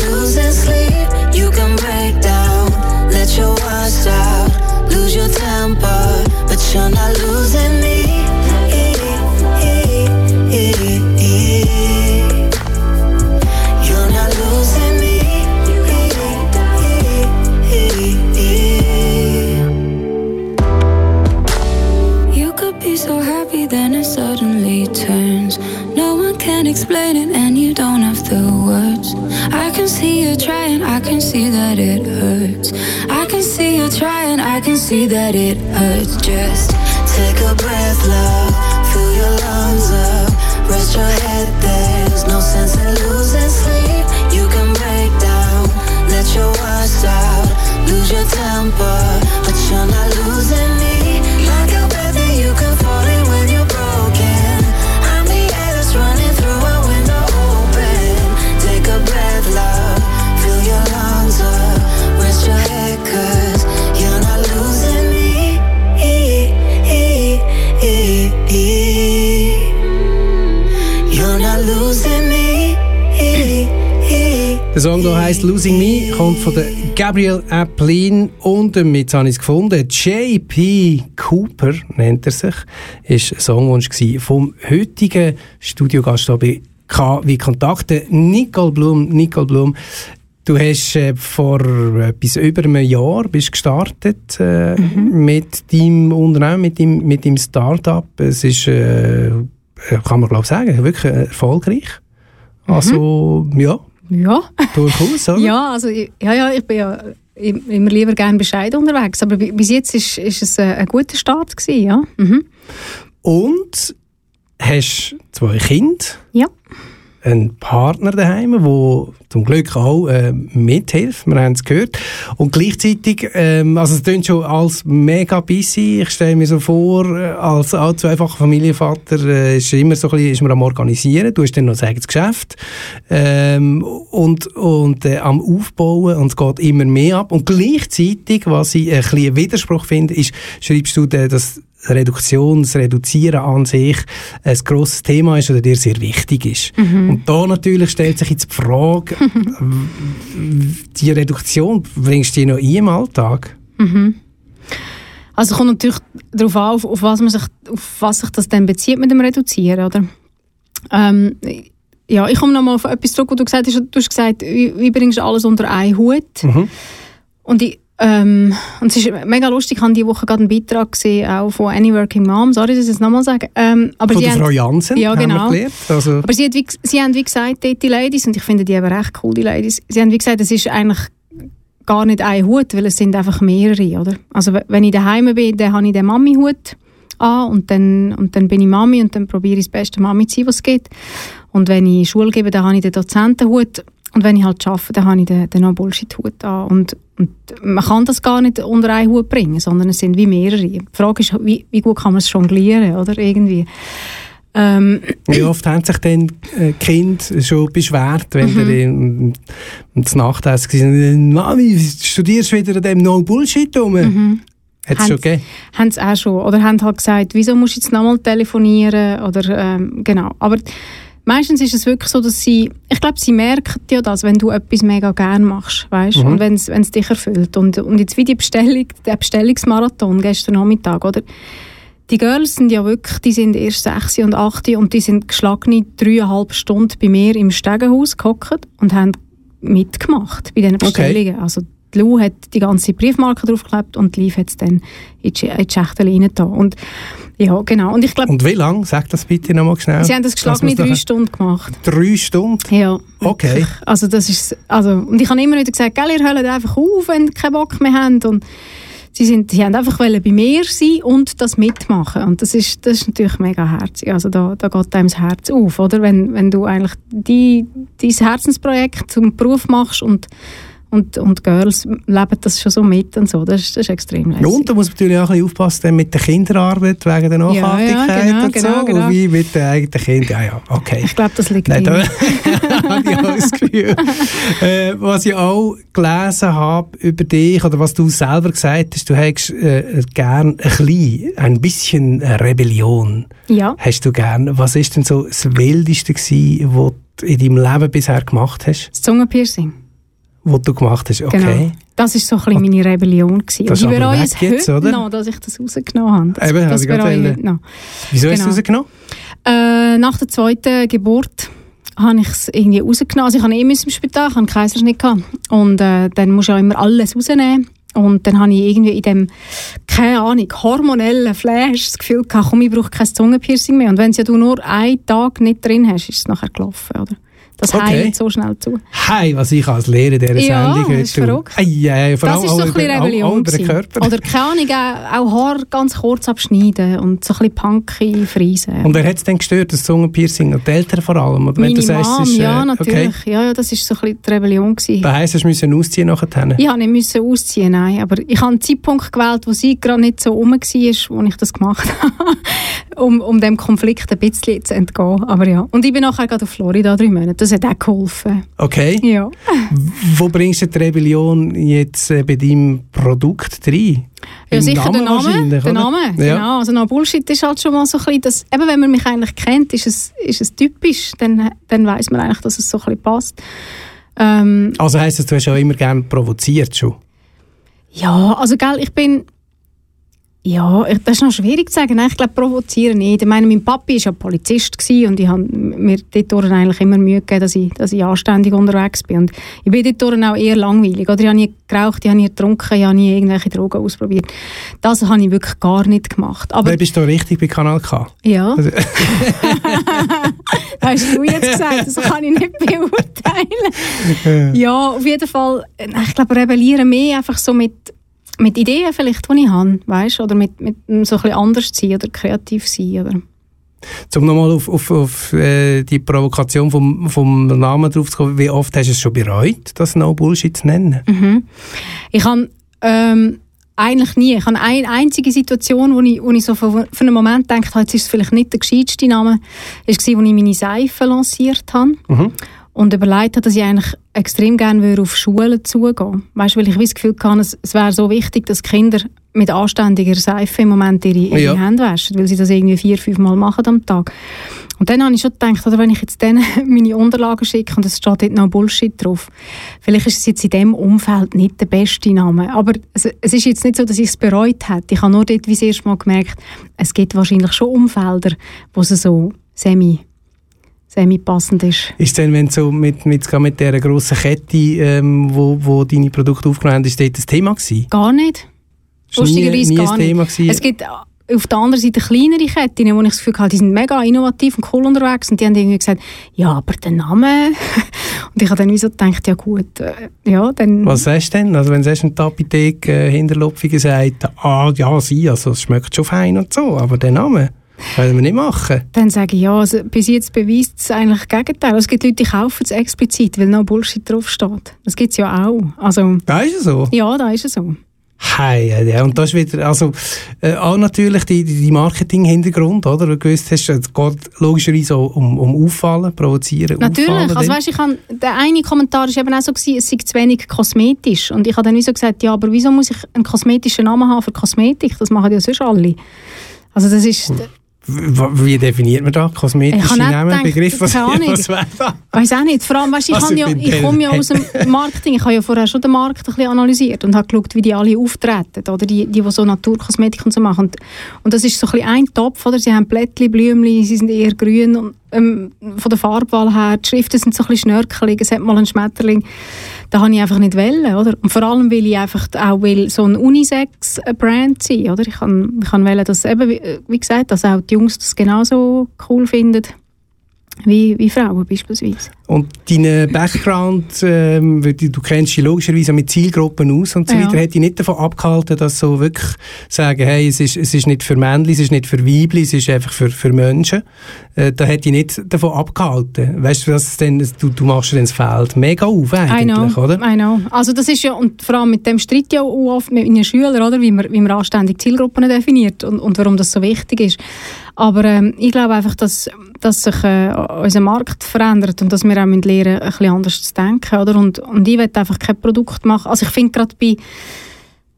trying, I can see that it hurts. Just Take a breath, love. Fill your lungs up. Rest your head, there's no sense in losing sleep. You can break down, let your watch out. Lose your temper, Der Song hier heisst Losing Me, kommt von der Gabriel Applin und jetzt habe ich es gefunden. J.P. Cooper nennt er sich. Ist ein Songwunsch vom heutigen Studiogast bei K wie Kontakte. Nicole Blum. Nicole Blum. Du hast äh, vor etwas über einem Jahr bist gestartet äh, Mhm. mit deinem Unternehmen, mit deinem, mit deinem Start-up. Es ist, äh, kann man glaube ich sagen, wirklich äh, erfolgreich. Also, ja, Ja. durchaus, oder? Mhm. Ja, also ich- ja, ja, ich bin ja im- immer lieber gerne bescheiden unterwegs, aber bi- bis jetzt ist, ist es äh, ein guter Start gewesen, ja. Mhm. Und hast zwei Kinder, Ja. Einen Partner daheim, der zum Glück auch äh, mithilft. Wir haben es gehört. Und gleichzeitig, ähm, also es klingt schon als mega busy. Ich stelle mir so vor, äh, als allzu einfacher Familienvater äh, ist immer so ein bisschen, ist man am Organisieren. Du hast dann noch das Geschäft ähm, und, und äh, am Aufbauen und es geht immer mehr ab. Und gleichzeitig, was ich ein bisschen Widerspruch finde, ist, schreibst du, dass Reduktion, das Reduzieren an sich ein grosses Thema ist oder dir sehr wichtig ist. Und da natürlich stellt sich jetzt die Frage, die Reduktion, bringst du die noch ein im Alltag? Also kommt natürlich darauf an, auf, auf, was man sich, auf was sich das dann bezieht mit dem Reduzieren, oder? Ähm, ja, ich komme nochmal auf etwas zurück, wo du gesagt hast, du hast gesagt, wie, wie bringst du alles unter einen Hut? Und ich, ähm, und es ist mega lustig, ich habe diese Woche gerade einen Beitrag gesehen, auch von Any Working Mom, sorry, dass ich das nochmal sage. Ähm, aber Von der Frau Jansen, Ja, genau. gelernt. Also, aber sie, hat wie, sie haben wie gesagt, die Ladies, und ich finde die eben recht cool, die Ladies, sie haben wie gesagt, es ist eigentlich gar nicht ein Hut, weil es sind einfach mehrere, oder? Also wenn ich daheim bin, dann habe ich den Mami-Hut an und dann, und dann bin ich Mami und dann probiere ich das beste Mami zu sein, was es geht. Und wenn ich Schule gebe, dann habe ich den Dozentenhut und wenn ich halt arbeite, dann habe ich den, den No-Bullshit-Hut an. Und, und man kann das gar nicht unter einen Hut bringen, sondern es sind wie mehrere. Die Frage ist, wie, wie gut kann man es jonglieren, oder? Irgendwie. Ähm, wie oft haben sich denn äh, Kind schon beschwert, wenn Mhm. der in, in der Nacht hast gesagt, Mami, studierst du wieder an dem No-Bullshit rum? Mhm. Hat es schon gegeben? haben sie auch schon. Oder haben halt gesagt, wieso musst du jetzt nochmal telefonieren? Oder, ähm, genau. Aber meistens ist es wirklich so, dass sie, ich glaube, sie merken ja das, wenn du etwas mega gern machst, weißt? Mhm. Und wenn es dich erfüllt. Und, und jetzt wie die Bestellung, der Bestellungsmarathon gestern Nachmittag, oder? Die Girls sind ja wirklich, die sind erst 6 und 8 und die sind geschlagene dreieinhalb Stunden bei mir im Stegenhaus gehockt und haben mitgemacht bei diesen Bestellungen. Also die Lou hat die ganze Briefmarke draufgeklebt und die Liv hat es dann in die, in die reingetan. Und ja, genau. Und ich glaube, Und wie lange? Sag das bitte nochmal schnell. sie haben das geschlagene drei Stunden gemacht. Drei Stunden? Ja. Okay. Also das ist, also, und ich habe immer wieder gesagt, gell, ihr hört einfach auf, wenn ihr keinen Bock mehr habt. Und sie, sind, sie haben einfach bei mir sein und das mitmachen. Und das ist, das ist natürlich mega herzig. Also da, da geht einem das Herz auf, oder? Wenn, wenn du eigentlich die, dein Herzensprojekt zum Beruf machst und, und, und Girls leben das schon so mit und so. Das ist, das ist extrem lässig. Und da muss man natürlich auch ein bisschen aufpassen mit der Kinderarbeit wegen der Ja, ja, Nachhaltigkeit genau, und so. genau, genau. Und wie mit den eigenen Kindern. Ja, ja, okay. Ich glaube, das liegt Nein, da habe ich auch das Gefühl. äh, was ich auch gelesen habe über dich, oder was du selber gesagt hast, du hättest äh, gern ein bisschen, ein bisschen Rebellion. Ja. Hast du gern. Was ist denn so das Wildeste gewesen, was du in deinem Leben bisher gemacht hast? Das Zungenpiercing. Was du gemacht hast, okay. Genau. Das war so ein bisschen meine Rebellion. Gewesen. Das ich bereue es jetzt, heute oder? noch, dass ich das rausgenommen habe. Das, Eben, das habe bereue ich heute noch. Wieso hast du Genau. es rausgenommen? Äh, nach der zweiten Geburt habe ich es irgendwie rausgenommen. Also ich hatte eh im Spital, ich hatte Kaiserschnitt. Gehabt. Und äh, dann musst du ja immer alles rausnehmen. Und dann habe ich irgendwie in dem, keine Ahnung, hormonellen Flash das Gefühl gehabt, komm, ich brauche kein Zungenpiercing mehr. Und wenn es ja du nur einen Tag nicht drin hast, ist es nachher gelaufen, oder? Das Okay. heilt so schnell zu. Hey, was ich als Lehrer dieser Ja, Sendung das ist heute verrückt. Ei, ei, vor Das ist so ein bisschen Rebellion. Oder keine Ahnung, auch, auch Haar ganz kurz abschneiden und so ein bisschen punky friesen. Und wer hat es denn gestört, das Zungenpiercing? Und die Eltern vor allem? Oder wenn Meine sagst, Mom, es ist, äh, ja, natürlich. Okay. Ja, ja, das war so ein bisschen die Rebellion. Gewesen. Das heisst, du musst ausziehen nachher. Ich musste nicht ausziehen, nein. Aber ich habe einen Zeitpunkt gewählt, wo sie gerade nicht so rum war, wo ich das gemacht habe. um, um dem Konflikt ein bisschen zu entgehen. Aber ja. Und ich bin nachher gerade auf Florida drei Monate. Das hat auch geholfen. Okay. Ja. Wo bringst du die Rebellion jetzt äh, bei deinem Produkt rein? Ja, Im sicher der Name. Der? Name, Ja. genau. Also no Bullshit ist halt schon mal so ein bisschen, das, eben wenn man mich eigentlich kennt, ist es, ist es typisch, dann, dann weiß man eigentlich, dass es so ein bisschen passt. Ähm, Also heisst das, du hast auch immer gerne provoziert schon? ja, also gell, ich bin, Ja, das ist noch schwierig zu sagen. Nein, ich glaube, provozieren nicht. Ich meine, mein Papi war ja Polizist und ich habe mir dort eigentlich immer Mühe gegeben, dass ich, dass ich anständig unterwegs bin. Und ich bin dort auch eher langweilig. Oder ich habe nie geraucht, ich habe nie getrunken, ich habe nie irgendwelche Drogen ausprobiert. Das habe ich wirklich gar nicht gemacht. Aber Wer bist du richtig bei Kanal K? ja, Also, das hast du jetzt gesagt, das kann ich nicht beurteilen. ja, auf jeden Fall, ich glaube, rebellieren mehr einfach so mit, mit Ideen vielleicht, die ich habe, weißt oder mit, mit so ein bisschen anders sein oder kreativ sein, oder? um nochmal auf, auf, auf äh, die Provokation vom, vom Namen drauf zu kommen, wie oft hast du es schon bereut, das No Bullshit zu nennen? Mhm. Ich habe ähm, eigentlich nie. Ich habe eine einzige Situation, wo ich, wo ich so für, für einen Moment habe, jetzt ist es vielleicht nicht der gescheiteste Name, war, als ich meine Seife lanciert habe. Und überlegt habe, dass ich eigentlich extrem gerne würde auf Schulen zugehen Weißt du, weil ich das Gefühl hatte, es, es wäre so wichtig, dass Kinder mit anständiger Seife im Moment ihre, ihre Ja. Hände waschen, weil sie das irgendwie vier, fünf Mal machen am Tag. Und dann habe ich schon gedacht, oder wenn ich jetzt denen meine Unterlagen schicke und es steht dort noch Bullshit drauf, vielleicht ist es jetzt in dem Umfeld nicht der beste Name. Aber es, es ist jetzt nicht so, dass ich es bereut hätte. Ich habe nur dort wie das erste Mal gemerkt, es gibt wahrscheinlich schon Umfelder, wo es so semi, semi passend ist. Ist denn, wenn so mit, mit, mit dieser grossen Kette, ähm, wo, wo deine Produkte aufgenommen haben, ist das Thema gewesen? Gar nicht. Lustigerweise gar ein Thema nicht. gewesen? Es gibt auf der anderen Seite kleinere Ketten, wo ich das Gefühl habe, die sind mega innovativ und cool unterwegs und die haben irgendwie gesagt, ja, aber der Name... und ich habe dann wie so gedacht, ja gut, äh, ja, dann... Was sagst du denn? Also wenn du sagst, eine Apotheke äh, Hinterlopfige sagt, ah, ja, sie, also es schmeckt schon fein und so, aber den Namen können wir nicht machen. Dann sage ich, ja, also bis jetzt beweist es eigentlich das Gegenteil. Es gibt Leute, die kaufen es explizit, weil noch Bullshit draufsteht. Das gibt es ja auch. Also, Da ist es so. ja, da ist es so. Hey, ja, ja. Und das ist wieder, also, äh, auch natürlich die, die die Marketing-Hintergrund, oder? Du gewusst hast, es geht logischerweise auch um, um Auffallen, provozieren, Natürlich. auffallen. Also, weißt, ich kann, der eine Kommentar war eben auch so, gewesen, es sei zu wenig kosmetisch. Und ich habe dann wie so gesagt, ja, aber wieso muss ich einen kosmetischen Namen haben für Kosmetik? Das machen ja sonst alle. Also das ist, Wie definiert man da Ich kosmetische habe nicht Ahnung. was wäre da? weiß auch nicht. Vor allem, weißt, ich, Also, habe ja, ich ich komme ja aus dem Marketing. Ich habe ja vorher schon den Markt ein bisschen analysiert und habe geschaut, wie die alle auftreten. Oder die, die, die so Naturkosmetik und so machen. Und, und das ist so ein bisschen ein Topf. Oder? Sie haben Blättchen, Blümchen, sie sind eher grün. Und, ähm, von der Farbwahl her, die Schriften sind so ein bisschen schnörkelig. Es hat mal einen Schmetterling. Da habe ich einfach nicht wollen, oder? Und vor allem will ich einfach auch will so ein Unisex-Brand sein, oder? Ich kann, ich kann wollen, dass eben, wie, wie gesagt, dass auch die Jungs das genauso cool finden wie, wie Frauen beispielsweise. Und dein Background, ähm, du, du kennst dich logischerweise mit Zielgruppen aus und so Ja. weiter, hätte dich nicht davon abgehalten, dass so wirklich sagen, hey, es ist, es ist nicht für Männchen, es ist nicht für Weibli, es ist einfach für, für Menschen. Äh, da hätte ich nicht davon abgehalten. Weißt du, denn, du, du machst dir dann das Feld mega auf I know, eigentlich, oder? I know. Also das ist ja, und vor allem mit dem Streit ja auch oft mit den Schülern, oder? Wie man, wie man anständig Zielgruppen definiert und, und warum das so wichtig ist. Aber ähm, ich glaube einfach, dass, dass sich äh, unser Markt verändert und dass wir auch müssen lernen ein bisschen anders zu denken, oder? Und, und ich will einfach kein Produkt machen. Also ich finde gerade bei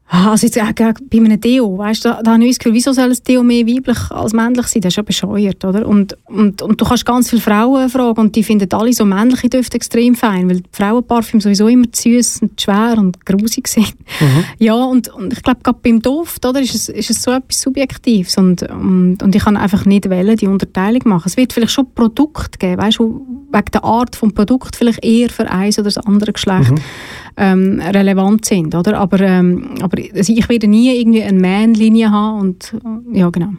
Also jetzt, äh, bei einem Deo, weißt da, da habe ich das Gefühl, wieso soll ein Deo mehr weiblich als männlich sein? Das ist ja bescheuert, oder? Und, und, und du kannst ganz viele Frauen fragen und die finden alle so männliche Düfte extrem fein, weil Frauenparfüm sowieso immer zu süß und schwer und grusig sind. Ja, und, und ich glaube, gerade beim Duft, oder, ist es, ist es so etwas Subjektives und, und, und ich kann einfach nicht wählen, die Unterteilung machen. Es wird vielleicht schon Produkte geben, weißt du, wo wegen der Art des Produkt vielleicht eher für eins oder das andere Geschlecht ähm, relevant sind, oder? Aber, ähm, aber also ich werde nie irgendwie eine Man-Linie haben und ja, genau.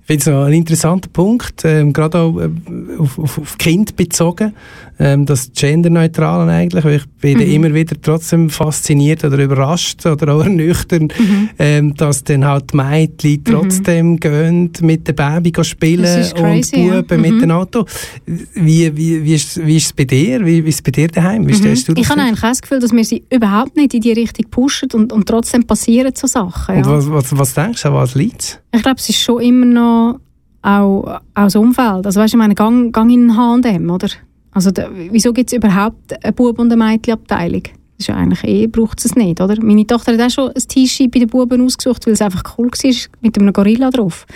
Ich finde es noch ein interessanter Punkt, ähm, gerade auch äh, auf, auf, auf Kind bezogen, ähm, das Genderneutrale eigentlich, weil ich bin dann immer wieder trotzdem fasziniert oder überrascht oder auch ernüchternd, ähm, dass dann halt die Mädchen trotzdem gehen mit dem Baby spielen und ja. Buben mit dem Auto. Wie, wie, wie, ist, wie ist es bei dir? Wie, wie ist es bei dir daheim? Wie stellst du das Ich habe eigentlich das Gefühl, dass wir sie überhaupt nicht in die Richtung pushen und, und trotzdem passieren so Sachen. Und Ja. was, was, was denkst du, an was liegt Ich glaube, es ist schon immer noch auch, auch das Umfeld. Also weißt du, ich meine, gang, gang in den H&M, oder? Also da, wieso gibt es überhaupt eine Bub- und eine Mädchenabteilung? Das ist ja eigentlich eh, braucht es nicht, oder? Meine Tochter hat auch schon ein T-Shirt bei den Buben ausgesucht, weil es einfach cool war, mit einem Gorilla drauf.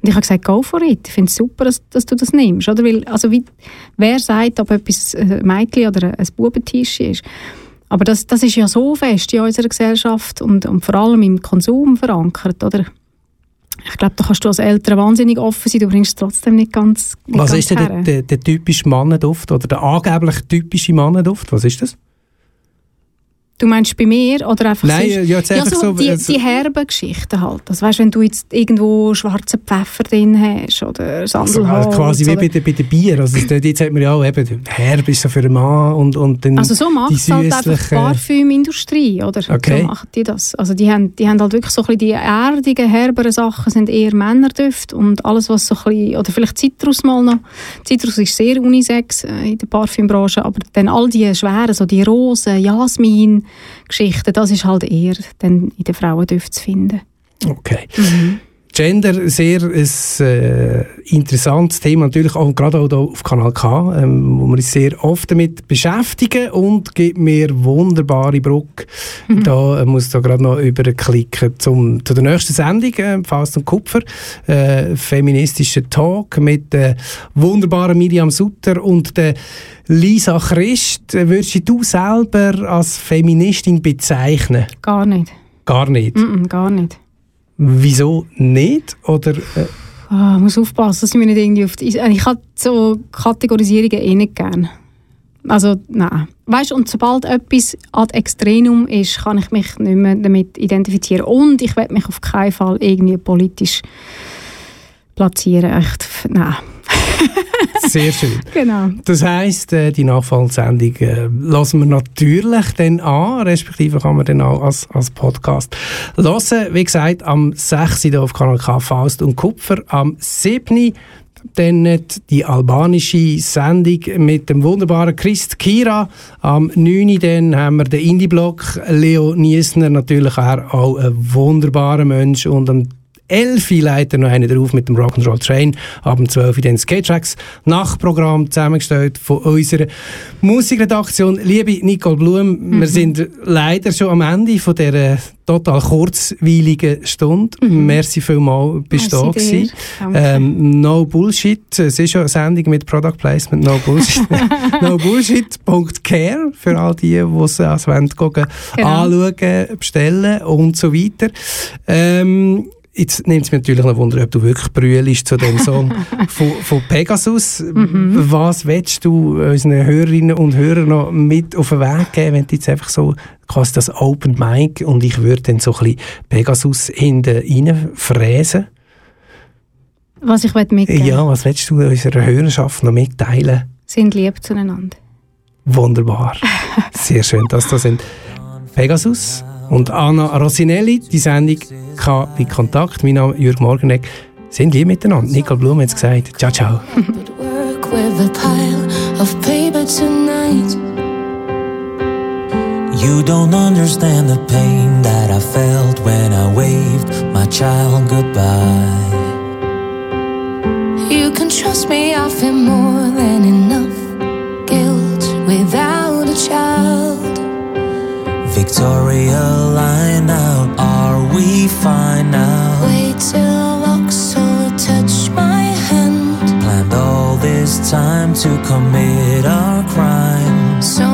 Und ich habe gesagt, go for it. Ich finde es super, dass, dass du das nimmst, oder? Weil, also wie, wer sagt, ob etwas ein Mädchen oder ein Buben-T-Shirt ist? Aber das, das ist ja so fest in unserer Gesellschaft und, und vor allem im Konsum verankert, oder? Ich glaube, da kannst du als Eltern wahnsinnig offen sein, du bringst es trotzdem nicht ganz nicht Was ganz ist denn der, der, der typische Mannenduft oder der angeblich typische Mannenduft? Was ist das? Du meinst bei mir oder einfach Nein, sonst? ja, ja, so, so, die, also- die herben Geschichten halt. Also, weißt, wenn du jetzt irgendwo schwarzen Pfeffer drin hast oder Also, Sandelholz. quasi wie bei, bei den Bier. Also, jetzt hat man ja auch eben, Herb ist so für einen Mann und, und dann Also so macht es halt einfach die Parfümindustrie, oder? Okay. So machen die das. Also die haben, die haben halt wirklich so ein bisschen die erdigen, herberen Sachen sind eher Männerdüfte und alles, was so ein bisschen, oder vielleicht Zitrus mal noch. Zitrus ist sehr unisex äh, in der Parfümbranche, aber dann all die schweren, so die Rosen, Jasmin-Geschichten, das ist halt eher dann in den Frauendüften zu finden. Okay. Gender, sehr ein äh, interessantes Thema, natürlich auch gerade auch auf Kanal K, ähm, wo wir uns sehr oft damit beschäftigen und gibt mir wunderbare Brücke. Da äh, muss da gerade noch überklicken zum, zu der nächsten Sendung, äh, Faust und Kupfer, äh, feministischer Talk mit der wunderbaren Miriam Sutter und der Lisa Christ. Äh, Würdest du selber als Feministin bezeichnen? Gar nicht. Gar nicht. Mm -mm, gar nicht. Wieso nicht? Oder äh, Ah, ich muss aufpassen, dass ich mich nicht irgendwie auf die... Ich habe so Kategorisierungen eh nicht gern. Also, nein. Weißt, und sobald etwas ad extremum ist, kann ich mich nicht mehr damit identifizieren. Und ich werde mich auf keinen Fall irgendwie politisch platzieren. Echt, nein. sehr schön. Genau. Das heisst, äh, die Nachfallsendung äh, lassen wir natürlich dann an, respektive kann man dann auch als, als Podcast hören. Wie gesagt, am 6. hier auf Kanal K Faust und Kupfer, am 7. dann die albanische Sendung mit dem wunderbaren Christ Kira. Am 9. dann haben wir den Indie-Blog Leo Niesner, natürlich auch ein wunderbarer Mensch und am 11 leitet noch einer drauf mit dem Rock'n'Roll Train. Ab dem 12 dann das K-Tracks Nachtprogramm zusammengestellt von unserer Musikredaktion. Liebe Nicole Blum, wir sind leider schon am Ende von dieser total kurzweiligen Stunde. Merci vielmals, bist du da gewesen. Ähm, no Bullshit. Es ist ja eine Sendung mit Product Placement. No Bullshit. no Bullshit.care für all die, die es als wollen, gucken, Genau. anschauen, bestellen und so weiter. Ähm, Jetzt nimmt es mich natürlich noch Wunder, ob du wirklich brüllst zu dem Song von, von Pegasus. Mhm. Was willst du unseren Hörerinnen und Hörern noch mit auf den Weg geben, wenn du jetzt einfach so quasi das Open Mic und ich würde dann so ein bisschen Pegasus hinten rein fräsen? Was ich mitgeben Ja, was willst du unserer Hörerschaft noch mitteilen? sind lieb zueinander. Wunderbar. Sehr schön, dass das sind Pegasus und Anna Rosinelli. Die Sendung K wie Kontakt. Mein Name ist Jürg Morgenegg. Sind lieb miteinander. Nicole Blum hat es gesagt. Ciao, ciao. work with a pile of paper tonight. You don't understand the pain that I felt when I waved my child goodbye. You can trust me, I feel more than enough guilt without a child. Victoria, line out, are we fine now? Wait till Vauxhall touch my hand. Planned all this time to commit our crime. Someone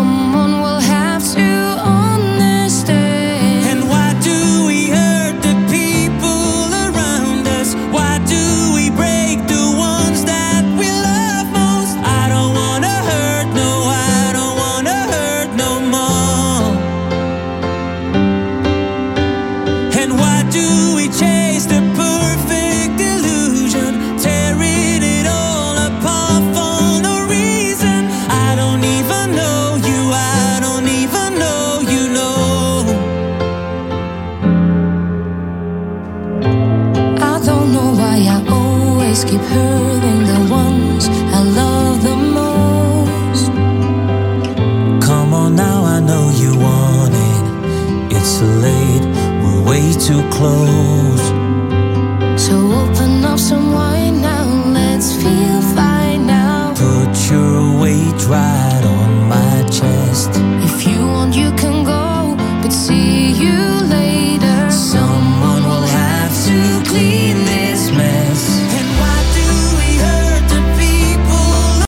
close.